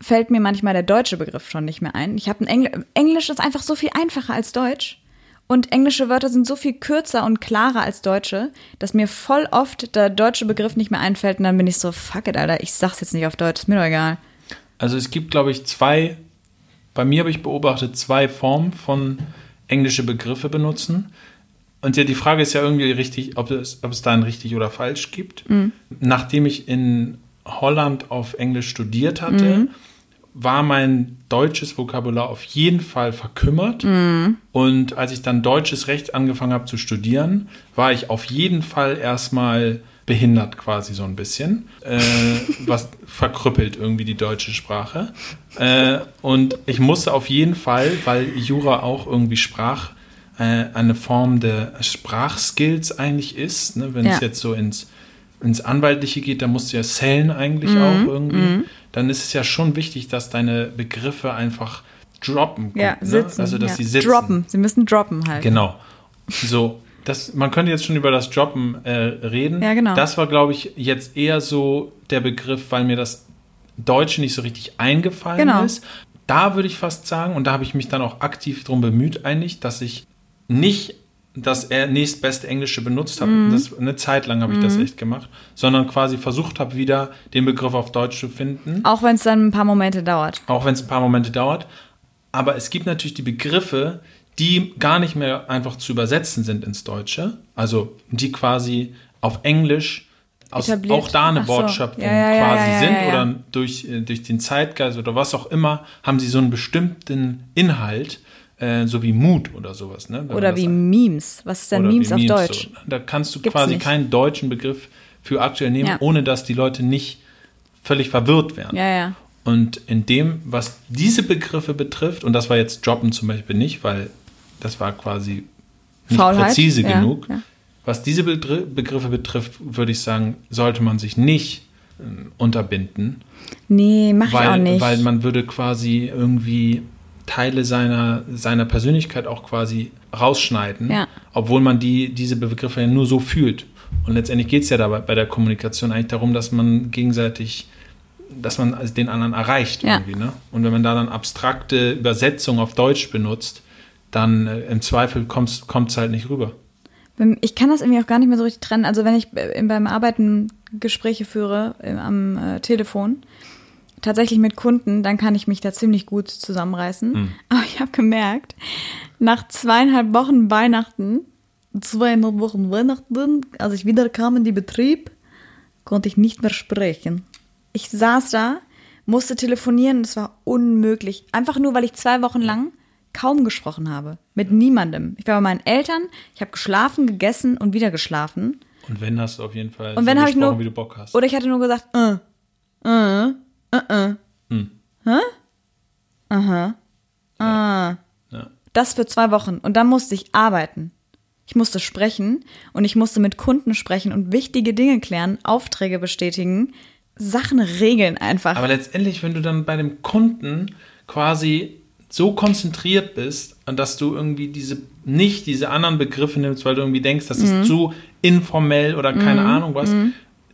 [SPEAKER 2] fällt mir manchmal der deutsche Begriff schon nicht mehr ein. Ich habe ein Engl Englisch ist einfach so viel einfacher als Deutsch. Und englische Wörter sind so viel kürzer und klarer als deutsche, dass mir voll oft der deutsche Begriff nicht mehr einfällt und dann bin ich so, fuck it, Alter, ich sag's jetzt nicht auf Deutsch, ist mir doch egal.
[SPEAKER 1] Also es gibt, glaube ich, zwei, bei mir habe ich beobachtet, zwei Formen von englische Begriffe benutzen. Und ja, die Frage ist ja irgendwie richtig, ob es, ob es da ein richtig oder falsch gibt. Nachdem ich in Holland auf Englisch studiert hatte, war mein deutsches Vokabular auf jeden Fall verkümmert. Und als ich dann deutsches Recht angefangen habe zu studieren, war ich auf jeden Fall erstmal behindert quasi so ein bisschen, äh, was verkrüppelt irgendwie die deutsche Sprache. Äh, und ich musste auf jeden Fall, weil Jura auch irgendwie Sprach, eine Form der Sprachskills eigentlich ist, ne? wenn es
[SPEAKER 2] Ja.
[SPEAKER 1] jetzt so ins, ins Anwaltliche geht, da musst du ja zählen eigentlich
[SPEAKER 2] Mhm,
[SPEAKER 1] auch irgendwie. Dann ist es ja schon wichtig, dass deine Begriffe einfach droppen.
[SPEAKER 2] Ja,
[SPEAKER 1] ne?
[SPEAKER 2] sitzen.
[SPEAKER 1] Also, dass
[SPEAKER 2] ja.
[SPEAKER 1] sie sitzen.
[SPEAKER 2] Droppen, sie müssen droppen halt.
[SPEAKER 1] Genau. So, das, man könnte jetzt schon über das Droppen äh, reden.
[SPEAKER 2] Ja, genau.
[SPEAKER 1] Das war, glaube ich, jetzt eher so der Begriff, weil mir das Deutsche nicht so richtig eingefallen
[SPEAKER 2] Genau.
[SPEAKER 1] ist. Da würde ich fast sagen, und da habe ich mich dann auch aktiv drum bemüht, eigentlich, dass ich nicht das nächstbeste Englische benutzt habe.
[SPEAKER 2] Mhm.
[SPEAKER 1] Das, eine Zeit lang habe ich das echt gemacht, sondern quasi versucht habe, wieder den Begriff auf Deutsch zu finden.
[SPEAKER 2] Auch wenn es dann ein paar Momente dauert.
[SPEAKER 1] Auch wenn es ein paar Momente dauert. Aber es gibt natürlich die Begriffe, die gar nicht mehr einfach zu übersetzen sind ins Deutsche. Also die quasi auf Englisch aus, auch da eine
[SPEAKER 2] so.
[SPEAKER 1] Wortschöpfung
[SPEAKER 2] Ja, ja,
[SPEAKER 1] quasi
[SPEAKER 2] ja,
[SPEAKER 1] sind oder durch, äh, durch den Zeitgeist oder was auch immer, haben sie so einen bestimmten Inhalt, äh, so wie Mut oder sowas. Ne? Wenn
[SPEAKER 2] Oder wie
[SPEAKER 1] sagt.
[SPEAKER 2] Memes. Was ist denn Memes auf
[SPEAKER 1] Memes,
[SPEAKER 2] Deutsch?
[SPEAKER 1] So. Da kannst du
[SPEAKER 2] Gibt's
[SPEAKER 1] quasi
[SPEAKER 2] nicht.
[SPEAKER 1] keinen deutschen Begriff für aktuell nehmen,
[SPEAKER 2] Ja.
[SPEAKER 1] ohne dass die Leute nicht völlig verwirrt werden.
[SPEAKER 2] Ja, ja.
[SPEAKER 1] Und in dem, was diese Begriffe betrifft, und das war jetzt Droppen zum Beispiel nicht, weil das war quasi nicht
[SPEAKER 2] Faulheit,
[SPEAKER 1] präzise genug. Was diese Begr- Begriffe betrifft, würde ich sagen, sollte man sich nicht ähm, unterbinden,
[SPEAKER 2] Nee, mach ich auch
[SPEAKER 1] weil,
[SPEAKER 2] nicht.
[SPEAKER 1] weil man würde quasi irgendwie Teile seiner, seiner Persönlichkeit auch quasi rausschneiden,
[SPEAKER 2] Ja.
[SPEAKER 1] obwohl man die, diese Begriffe ja nur so fühlt. Und letztendlich geht es ja dabei bei der Kommunikation eigentlich darum, dass man gegenseitig, dass man den anderen erreicht
[SPEAKER 2] Ja.
[SPEAKER 1] irgendwie. Ne? Und wenn man da dann abstrakte Übersetzungen auf Deutsch benutzt, dann äh, im Zweifel kommt es halt nicht rüber.
[SPEAKER 2] Ich kann das irgendwie auch gar nicht mehr so richtig trennen. Also wenn ich äh, beim Arbeiten Gespräche führe äh, am äh, Telefon, tatsächlich mit Kunden, dann kann ich mich da ziemlich gut zusammenreißen. Aber ich habe gemerkt, nach zweieinhalb Wochen Weihnachten, zweieinhalb Wochen Weihnachten, als ich wieder kam in die Betrieb, konnte ich nicht mehr sprechen. Ich saß da, musste telefonieren, das war unmöglich. Einfach nur, weil ich zwei Wochen lang kaum gesprochen habe. Mit niemandem. Ich war bei meinen Eltern, ich habe geschlafen, gegessen und wieder geschlafen.
[SPEAKER 1] Und wenn hast du auf jeden Fall
[SPEAKER 2] Und wenn
[SPEAKER 1] so
[SPEAKER 2] habe ich nur.
[SPEAKER 1] gesprochen, wie du Bock hast.
[SPEAKER 2] Oder ich hatte nur gesagt, äh, äh, äh, äh.
[SPEAKER 1] Hm.
[SPEAKER 2] Hä? Aha. Ah.
[SPEAKER 1] Ja.
[SPEAKER 2] Das für zwei Wochen. Und dann musste ich arbeiten. Ich musste sprechen und ich musste mit Kunden sprechen und wichtige Dinge klären, Aufträge bestätigen, Sachen regeln einfach.
[SPEAKER 1] Aber letztendlich, wenn du dann bei dem Kunden quasi so konzentriert bist, und dass du irgendwie diese nicht diese anderen Begriffe nimmst, weil du irgendwie denkst, das
[SPEAKER 2] Mhm.
[SPEAKER 1] ist zu informell oder keine Ahnung was,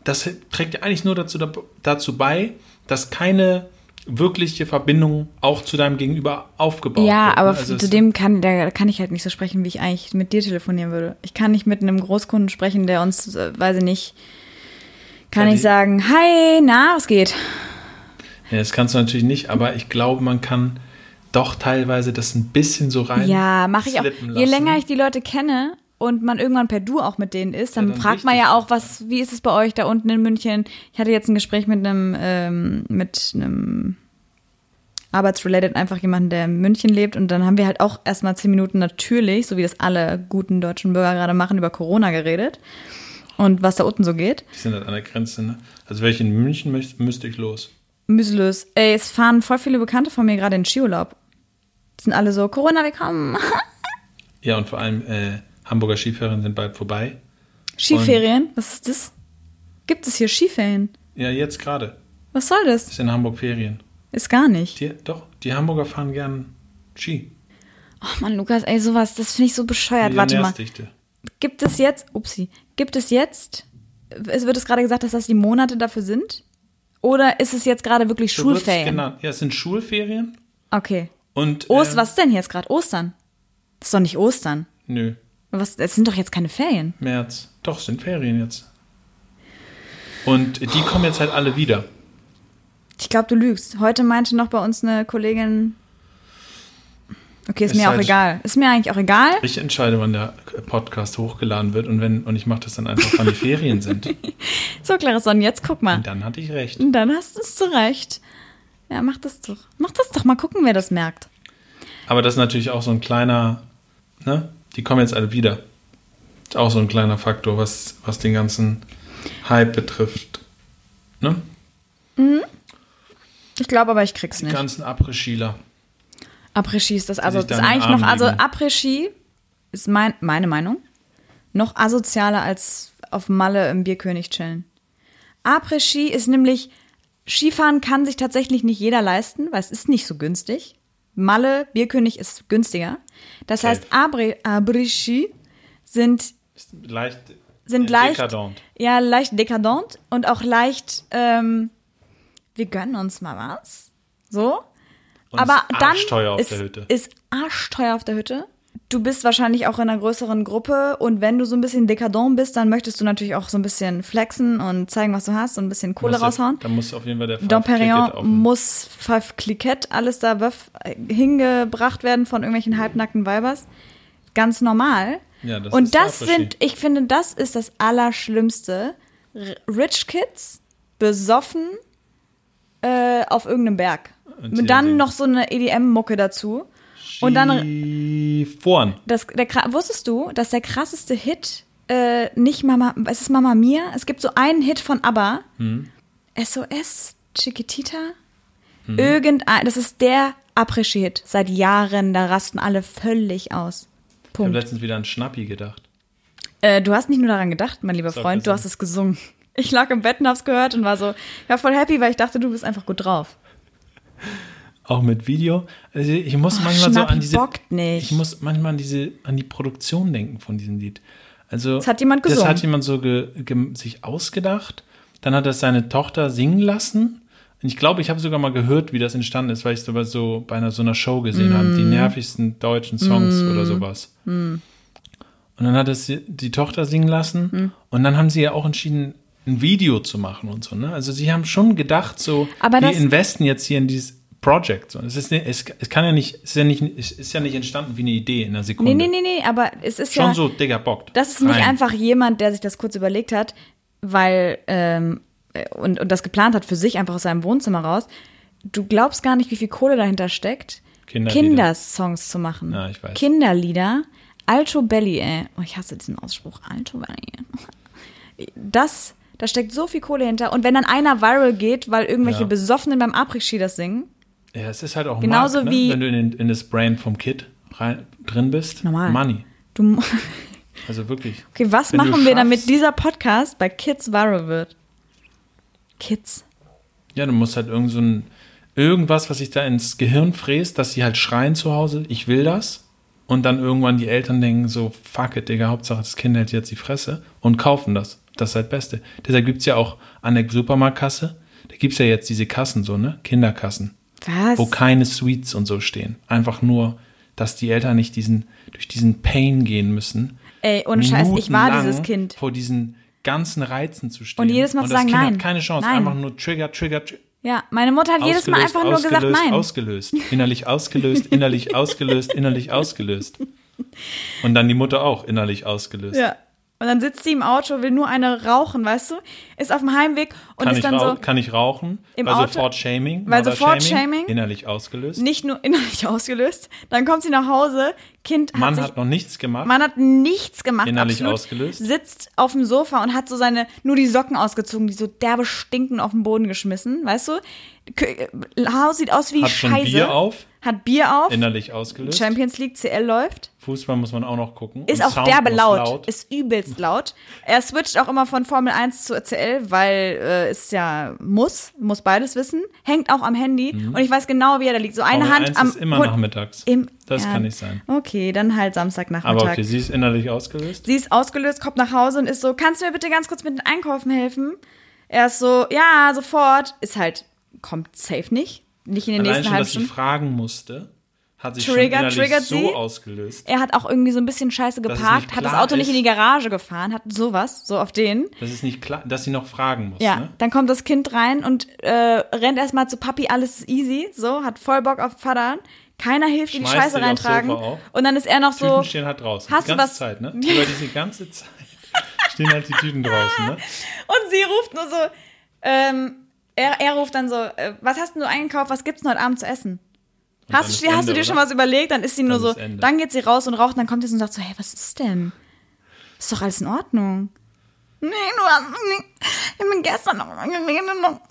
[SPEAKER 1] das trägt ja eigentlich nur dazu, dazu bei, dass keine wirkliche Verbindung auch zu deinem Gegenüber aufgebaut
[SPEAKER 2] ja,
[SPEAKER 1] wird.
[SPEAKER 2] aber
[SPEAKER 1] ne? Also
[SPEAKER 2] zu dem kann, da kann ich halt nicht so sprechen, wie ich eigentlich mit dir telefonieren würde. Ich kann nicht mit einem Großkunden sprechen, der uns, äh, weiß ich nicht, kann
[SPEAKER 1] Ja,
[SPEAKER 2] ich sagen, hi, na, was geht?
[SPEAKER 1] Ja, das kannst du natürlich nicht, aber ich glaube, man kann doch teilweise das ein bisschen so rein.
[SPEAKER 2] Ja, mache ich auch. Je länger ich die Leute kenne und man irgendwann per Du auch mit denen ist, dann,
[SPEAKER 1] Ja, dann
[SPEAKER 2] fragt man ja auch, was, wie ist es bei euch da unten in München? Ich hatte jetzt ein Gespräch mit einem, ähm, mit einem arbeitsrelated einfach jemanden, der in München lebt und dann haben wir halt auch erstmal zehn Minuten natürlich, so wie das alle guten deutschen Bürger gerade machen, über Corona geredet und was da unten so geht.
[SPEAKER 1] Die sind halt an der Grenze, ne? Also wäre ich in München, müsste ich los.
[SPEAKER 2] Müselös. Ey, es fahren voll viele Bekannte von mir gerade in Skiurlaub. Die sind alle so, Corona, wir kommen.
[SPEAKER 1] Ja, und vor allem äh, Hamburger Skiferien sind bald vorbei.
[SPEAKER 2] Skiferien? Was ist das? Gibt es hier Skiferien?
[SPEAKER 1] Ja, jetzt gerade.
[SPEAKER 2] Was soll das?
[SPEAKER 1] Ist in Hamburg Ferien.
[SPEAKER 2] Ist gar nicht.
[SPEAKER 1] Die, doch, die Hamburger fahren gern Ski.
[SPEAKER 2] Oh Mann, Lukas, ey, sowas, das finde ich so bescheuert. Warte mal. Gibt es jetzt, upsi, gibt es jetzt, es wird es gerade gesagt, dass das die Monate dafür sind? Oder ist es jetzt gerade wirklich
[SPEAKER 1] So
[SPEAKER 2] Schulferien?
[SPEAKER 1] genannt. Ja, es sind Schulferien.
[SPEAKER 2] Okay.
[SPEAKER 1] Und,
[SPEAKER 2] Ost,
[SPEAKER 1] äh,
[SPEAKER 2] was ist denn jetzt gerade? Ostern? Das ist doch nicht Ostern.
[SPEAKER 1] Nö,
[SPEAKER 2] Was, das sind doch jetzt keine Ferien.
[SPEAKER 1] März. Doch, es sind Ferien jetzt. Und die kommen jetzt halt alle wieder.
[SPEAKER 2] Ich glaube, du lügst. Heute meinte noch bei uns eine Kollegin. Okay, ist,
[SPEAKER 1] Ist
[SPEAKER 2] mir auch
[SPEAKER 1] halt-
[SPEAKER 2] egal. Ist mir eigentlich auch egal.
[SPEAKER 1] Ich entscheide, wann der Podcast hochgeladen wird und wenn und ich mache das dann einfach, wann die Ferien sind.
[SPEAKER 2] So, Clarison, jetzt guck mal.
[SPEAKER 1] Und dann hatte ich recht.
[SPEAKER 2] Und dann hast du es zurecht. Ja, mach das doch. Mach das doch mal gucken, wer das merkt.
[SPEAKER 1] Aber das ist natürlich auch so ein kleiner, ne? Die kommen jetzt alle wieder. Ist auch so ein kleiner Faktor, was, was den ganzen Hype betrifft. Ne?
[SPEAKER 2] Ich glaube aber, ich krieg's
[SPEAKER 1] Die
[SPEAKER 2] nicht.
[SPEAKER 1] ganzen Après-Skiler.
[SPEAKER 2] Après-Ski ist das also ist eigentlich noch also. Après-Ski ist mein, meine Meinung noch asozialer als auf Malle im Bierkönig chillen. Après-Ski ist nämlich Skifahren kann sich tatsächlich nicht jeder leisten, weil es ist nicht so günstig. Malle Bierkönig ist günstiger. Das heißt
[SPEAKER 1] Safe.
[SPEAKER 2] Après- Après-Ski sind
[SPEAKER 1] leicht,
[SPEAKER 2] sind leicht,
[SPEAKER 1] dekadent.
[SPEAKER 2] ja, leicht dekadent und auch leicht, ähm, wir gönnen uns mal was. So.
[SPEAKER 1] Und
[SPEAKER 2] Aber
[SPEAKER 1] ist
[SPEAKER 2] dann ist, ist arschteuer auf der Hütte. Du bist wahrscheinlich auch in einer größeren Gruppe und wenn du so ein bisschen dekadent bist, dann möchtest du natürlich auch so ein bisschen flexen und zeigen, was du hast und ein bisschen Kohle
[SPEAKER 1] Muss
[SPEAKER 2] raushauen.
[SPEAKER 1] Da muss auf jeden Fall der
[SPEAKER 2] Domperion muss Five Cliquette, alles da äh, hingebracht werden von irgendwelchen halbnackten Weibers. Ganz normal.
[SPEAKER 1] Ja, das
[SPEAKER 2] und
[SPEAKER 1] ist
[SPEAKER 2] das sind, ich finde, das ist das Allerschlimmste, Rich Kids besoffen äh, auf irgendeinem Berg.
[SPEAKER 1] Und
[SPEAKER 2] dann noch so eine EDM-Mucke dazu. Und dann
[SPEAKER 1] vorn.
[SPEAKER 2] das, der, wusstest du, dass der krasseste Hit äh, nicht Mama, es ist Mama Mia? Es gibt so einen Hit von ABBA.
[SPEAKER 1] Hm.
[SPEAKER 2] SOS, Chiquitita. Irgendein, das ist der Après-Ski-Hit. Seit Jahren, da rasten alle völlig aus.
[SPEAKER 1] Ich habe
[SPEAKER 2] Punkt.
[SPEAKER 1] letztens wieder an Schnappi gedacht.
[SPEAKER 2] Äh, du hast nicht nur daran gedacht, mein lieber Freund, du hast es gesungen. Ich lag im Bett und hab's gehört und war so, ich war voll happy, weil ich dachte, du bist einfach gut drauf.
[SPEAKER 1] Auch mit Video. Also ich muss
[SPEAKER 2] Oh,
[SPEAKER 1] manchmal so
[SPEAKER 2] Schnappi
[SPEAKER 1] an diese. Ich muss manchmal an diese, an die Produktion denken von diesem Lied. Also
[SPEAKER 2] Das hat jemand
[SPEAKER 1] Das
[SPEAKER 2] gesungen.
[SPEAKER 1] hat jemand so ge, ge, sich ausgedacht. Dann hat er seine Tochter singen lassen. Und ich glaube, ich habe sogar mal gehört, wie das entstanden ist, weil ich es so bei einer so einer Show gesehen habe,
[SPEAKER 2] Mm.
[SPEAKER 1] die nervigsten deutschen Songs oder sowas. Und dann hat es die, Tochter singen lassen
[SPEAKER 2] Mm.
[SPEAKER 1] und dann haben sie ja auch entschieden, ein Video zu machen und so. Ne? Also sie haben schon gedacht, so,
[SPEAKER 2] Aber
[SPEAKER 1] wir
[SPEAKER 2] das-
[SPEAKER 1] investen jetzt hier in dieses Project. Es, ist, es, es kann ja nicht, es ist ja nicht, es ist ja nicht entstanden wie eine Idee in einer Sekunde.
[SPEAKER 2] Nee, nee, nee, nee, aber es ist
[SPEAKER 1] Schon
[SPEAKER 2] ja.
[SPEAKER 1] so, Digga, bockt.
[SPEAKER 2] Das ist nicht
[SPEAKER 1] Rein.
[SPEAKER 2] einfach jemand, der sich das kurz überlegt hat, weil ähm, und, und das geplant hat für sich einfach aus seinem Wohnzimmer raus. Du glaubst gar nicht, wie viel Kohle dahinter steckt,
[SPEAKER 1] Kinderlieder.
[SPEAKER 2] Kindersongs zu machen.
[SPEAKER 1] Ja, ich weiß.
[SPEAKER 2] Kinderlieder. Alto Belly, ey. Oh, ich hasse diesen Ausspruch. Alto Belly. Das, da steckt so viel Kohle hinter. Und wenn dann einer viral geht, weil irgendwelche
[SPEAKER 1] Ja.
[SPEAKER 2] Besoffenen beim Après-Ski das singen,
[SPEAKER 1] Ja, es ist halt auch
[SPEAKER 2] Genauso
[SPEAKER 1] Markt, ne?
[SPEAKER 2] wie-
[SPEAKER 1] wenn du in, den- in das Brain vom Kid rein, drin bist.
[SPEAKER 2] Normal.
[SPEAKER 1] Money.
[SPEAKER 2] du.
[SPEAKER 1] Also wirklich.
[SPEAKER 2] Okay, was
[SPEAKER 1] Wenn
[SPEAKER 2] machen wir, damit dieser Podcast bei Kids viral wird? Kids.
[SPEAKER 1] Ja, du musst halt irgend so ein, irgendwas, was sich da ins Gehirn fräst, dass sie halt schreien zu Hause, ich will das. Und dann irgendwann die Eltern denken so, fuck it, Digga, Hauptsache das Kind hält jetzt die Fresse und kaufen das. Das ist halt das Beste. Deshalb gibt es ja auch an der Supermarktkasse, da gibt es ja jetzt diese Kassen so, ne? Kinderkassen.
[SPEAKER 2] Was?
[SPEAKER 1] wo keine Sweets und so stehen. Einfach nur, dass die Eltern nicht diesen, durch diesen Pain gehen müssen.
[SPEAKER 2] Ey, ohne Scheiß, ich war dieses Kind.
[SPEAKER 1] Vor diesen ganzen Reizen zu stehen.
[SPEAKER 2] Und jedes Mal
[SPEAKER 1] und
[SPEAKER 2] zu
[SPEAKER 1] das
[SPEAKER 2] sagen,
[SPEAKER 1] kind
[SPEAKER 2] nein,
[SPEAKER 1] hat keine Chance.
[SPEAKER 2] nein.
[SPEAKER 1] Einfach nur Trigger, Trigger, Trigger.
[SPEAKER 2] Ja, meine Mutter hat jedes Mal einfach nur gesagt, nein.
[SPEAKER 1] Ausgelöst, innerlich ausgelöst, innerlich ausgelöst, innerlich ausgelöst. Und dann die Mutter auch innerlich ausgelöst.
[SPEAKER 2] Ja. Und dann sitzt sie im Auto, will nur eine rauchen, weißt du? Ist auf dem Heimweg und
[SPEAKER 1] Kann,
[SPEAKER 2] ist dann so
[SPEAKER 1] kann ich rauchen?
[SPEAKER 2] Im
[SPEAKER 1] weil
[SPEAKER 2] Auto-
[SPEAKER 1] sofort Shaming.
[SPEAKER 2] weil sofort Shaming.
[SPEAKER 1] Innerlich ausgelöst.
[SPEAKER 2] nicht nur innerlich ausgelöst. Dann kommt sie nach Hause, Kind hat
[SPEAKER 1] Mann
[SPEAKER 2] sich
[SPEAKER 1] hat noch nichts gemacht.
[SPEAKER 2] Man hat nichts gemacht.
[SPEAKER 1] Innerlich
[SPEAKER 2] absolut.
[SPEAKER 1] ausgelöst.
[SPEAKER 2] Sitzt auf dem Sofa und hat so seine, nur die Socken ausgezogen, die so derbe stinken auf den Boden geschmissen, weißt du? K- Haus sieht aus wie
[SPEAKER 1] hat schon
[SPEAKER 2] Scheiße.
[SPEAKER 1] Bier auf.
[SPEAKER 2] Hat Bier auf.
[SPEAKER 1] Innerlich ausgelöst.
[SPEAKER 2] Champions League CL läuft.
[SPEAKER 1] Fußball muss man auch noch gucken.
[SPEAKER 2] Ist
[SPEAKER 1] Und
[SPEAKER 2] auch
[SPEAKER 1] Sound
[SPEAKER 2] derbe
[SPEAKER 1] muss
[SPEAKER 2] laut. Ist übelst laut. Er switcht auch immer von Formel 1 zu CL, weil äh, es ja muss, muss beides wissen. Hängt auch am Handy und ich weiß genau, wie er da liegt. So eine
[SPEAKER 1] Mhm. Formel
[SPEAKER 2] Hand
[SPEAKER 1] 1
[SPEAKER 2] am
[SPEAKER 1] ist immer
[SPEAKER 2] Hund-
[SPEAKER 1] nachmittags.
[SPEAKER 2] Im,
[SPEAKER 1] das
[SPEAKER 2] ja.
[SPEAKER 1] kann nicht sein.
[SPEAKER 2] Okay, dann halt Samstagnachmittag.
[SPEAKER 1] Aber okay, sie ist innerlich ausgelöst.
[SPEAKER 2] Sie ist ausgelöst, kommt nach Hause und ist so, kannst du mir bitte ganz kurz mit den Einkaufen helfen? Er ist so, ja, sofort. Ist halt, kommt safe nicht. Nicht in den
[SPEAKER 1] Allein
[SPEAKER 2] nächsten
[SPEAKER 1] schon,
[SPEAKER 2] halben
[SPEAKER 1] dass sie
[SPEAKER 2] Stunden.
[SPEAKER 1] fragen musste, hat sich
[SPEAKER 2] Trigger-
[SPEAKER 1] schon
[SPEAKER 2] triggert
[SPEAKER 1] so
[SPEAKER 2] sie?
[SPEAKER 1] ausgelöst.
[SPEAKER 2] Er hat auch irgendwie so ein bisschen scheiße geparkt, hat das Auto nicht in die
[SPEAKER 1] ist.
[SPEAKER 2] Garage gefahren, hat sowas, so auf den.
[SPEAKER 1] Das ist nicht klar, dass sie noch fragen muss.
[SPEAKER 2] Ja,
[SPEAKER 1] Ne?
[SPEAKER 2] dann kommt das Kind rein und äh, rennt erstmal zu Papi, alles ist easy, so, hat voll Bock auf Vater. Keiner hilft die Scheiße reintragen. Und dann ist er noch so,
[SPEAKER 1] Tüten stehen halt draußen.
[SPEAKER 2] Hast
[SPEAKER 1] die
[SPEAKER 2] du
[SPEAKER 1] ganze
[SPEAKER 2] was-
[SPEAKER 1] Zeit, ne? Über diese ganze Zeit stehen halt die Tüten draußen, ne?
[SPEAKER 2] Und sie ruft nur so, ähm, er, er ruft dann so, äh, was hast denn du eingekauft, was gibt's denn heute Abend zu essen? Hast, hast
[SPEAKER 1] Ende,
[SPEAKER 2] du dir schon
[SPEAKER 1] oder?
[SPEAKER 2] was überlegt? Dann ist sie nur
[SPEAKER 1] Dann
[SPEAKER 2] so,
[SPEAKER 1] ist
[SPEAKER 2] dann geht sie raus und raucht, dann kommt sie und sagt so, hey, was ist denn? Ist doch alles in Ordnung. Nee, du hast nicht, ich bin gestern noch noch.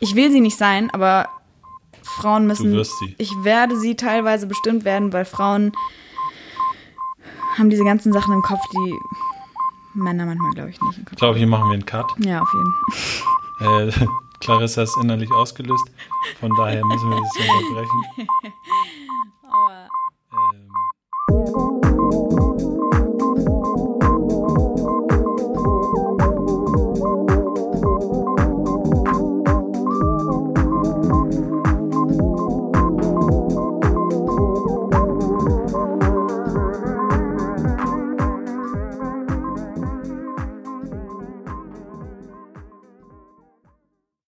[SPEAKER 2] Ich will sie nicht sein, aber Frauen müssen.
[SPEAKER 1] Du wirst sie.
[SPEAKER 2] Ich werde sie teilweise bestimmt werden, weil Frauen haben diese ganzen Sachen im Kopf, die Männer manchmal, glaube ich, nicht im Kopf.
[SPEAKER 1] Ich glaube, hier machen wir einen Cut.
[SPEAKER 2] Ja, auf jeden
[SPEAKER 1] äh, Clarissa ist innerlich ausgelöst. Von daher müssen wir das unterbrechen.
[SPEAKER 2] Aua. Ähm.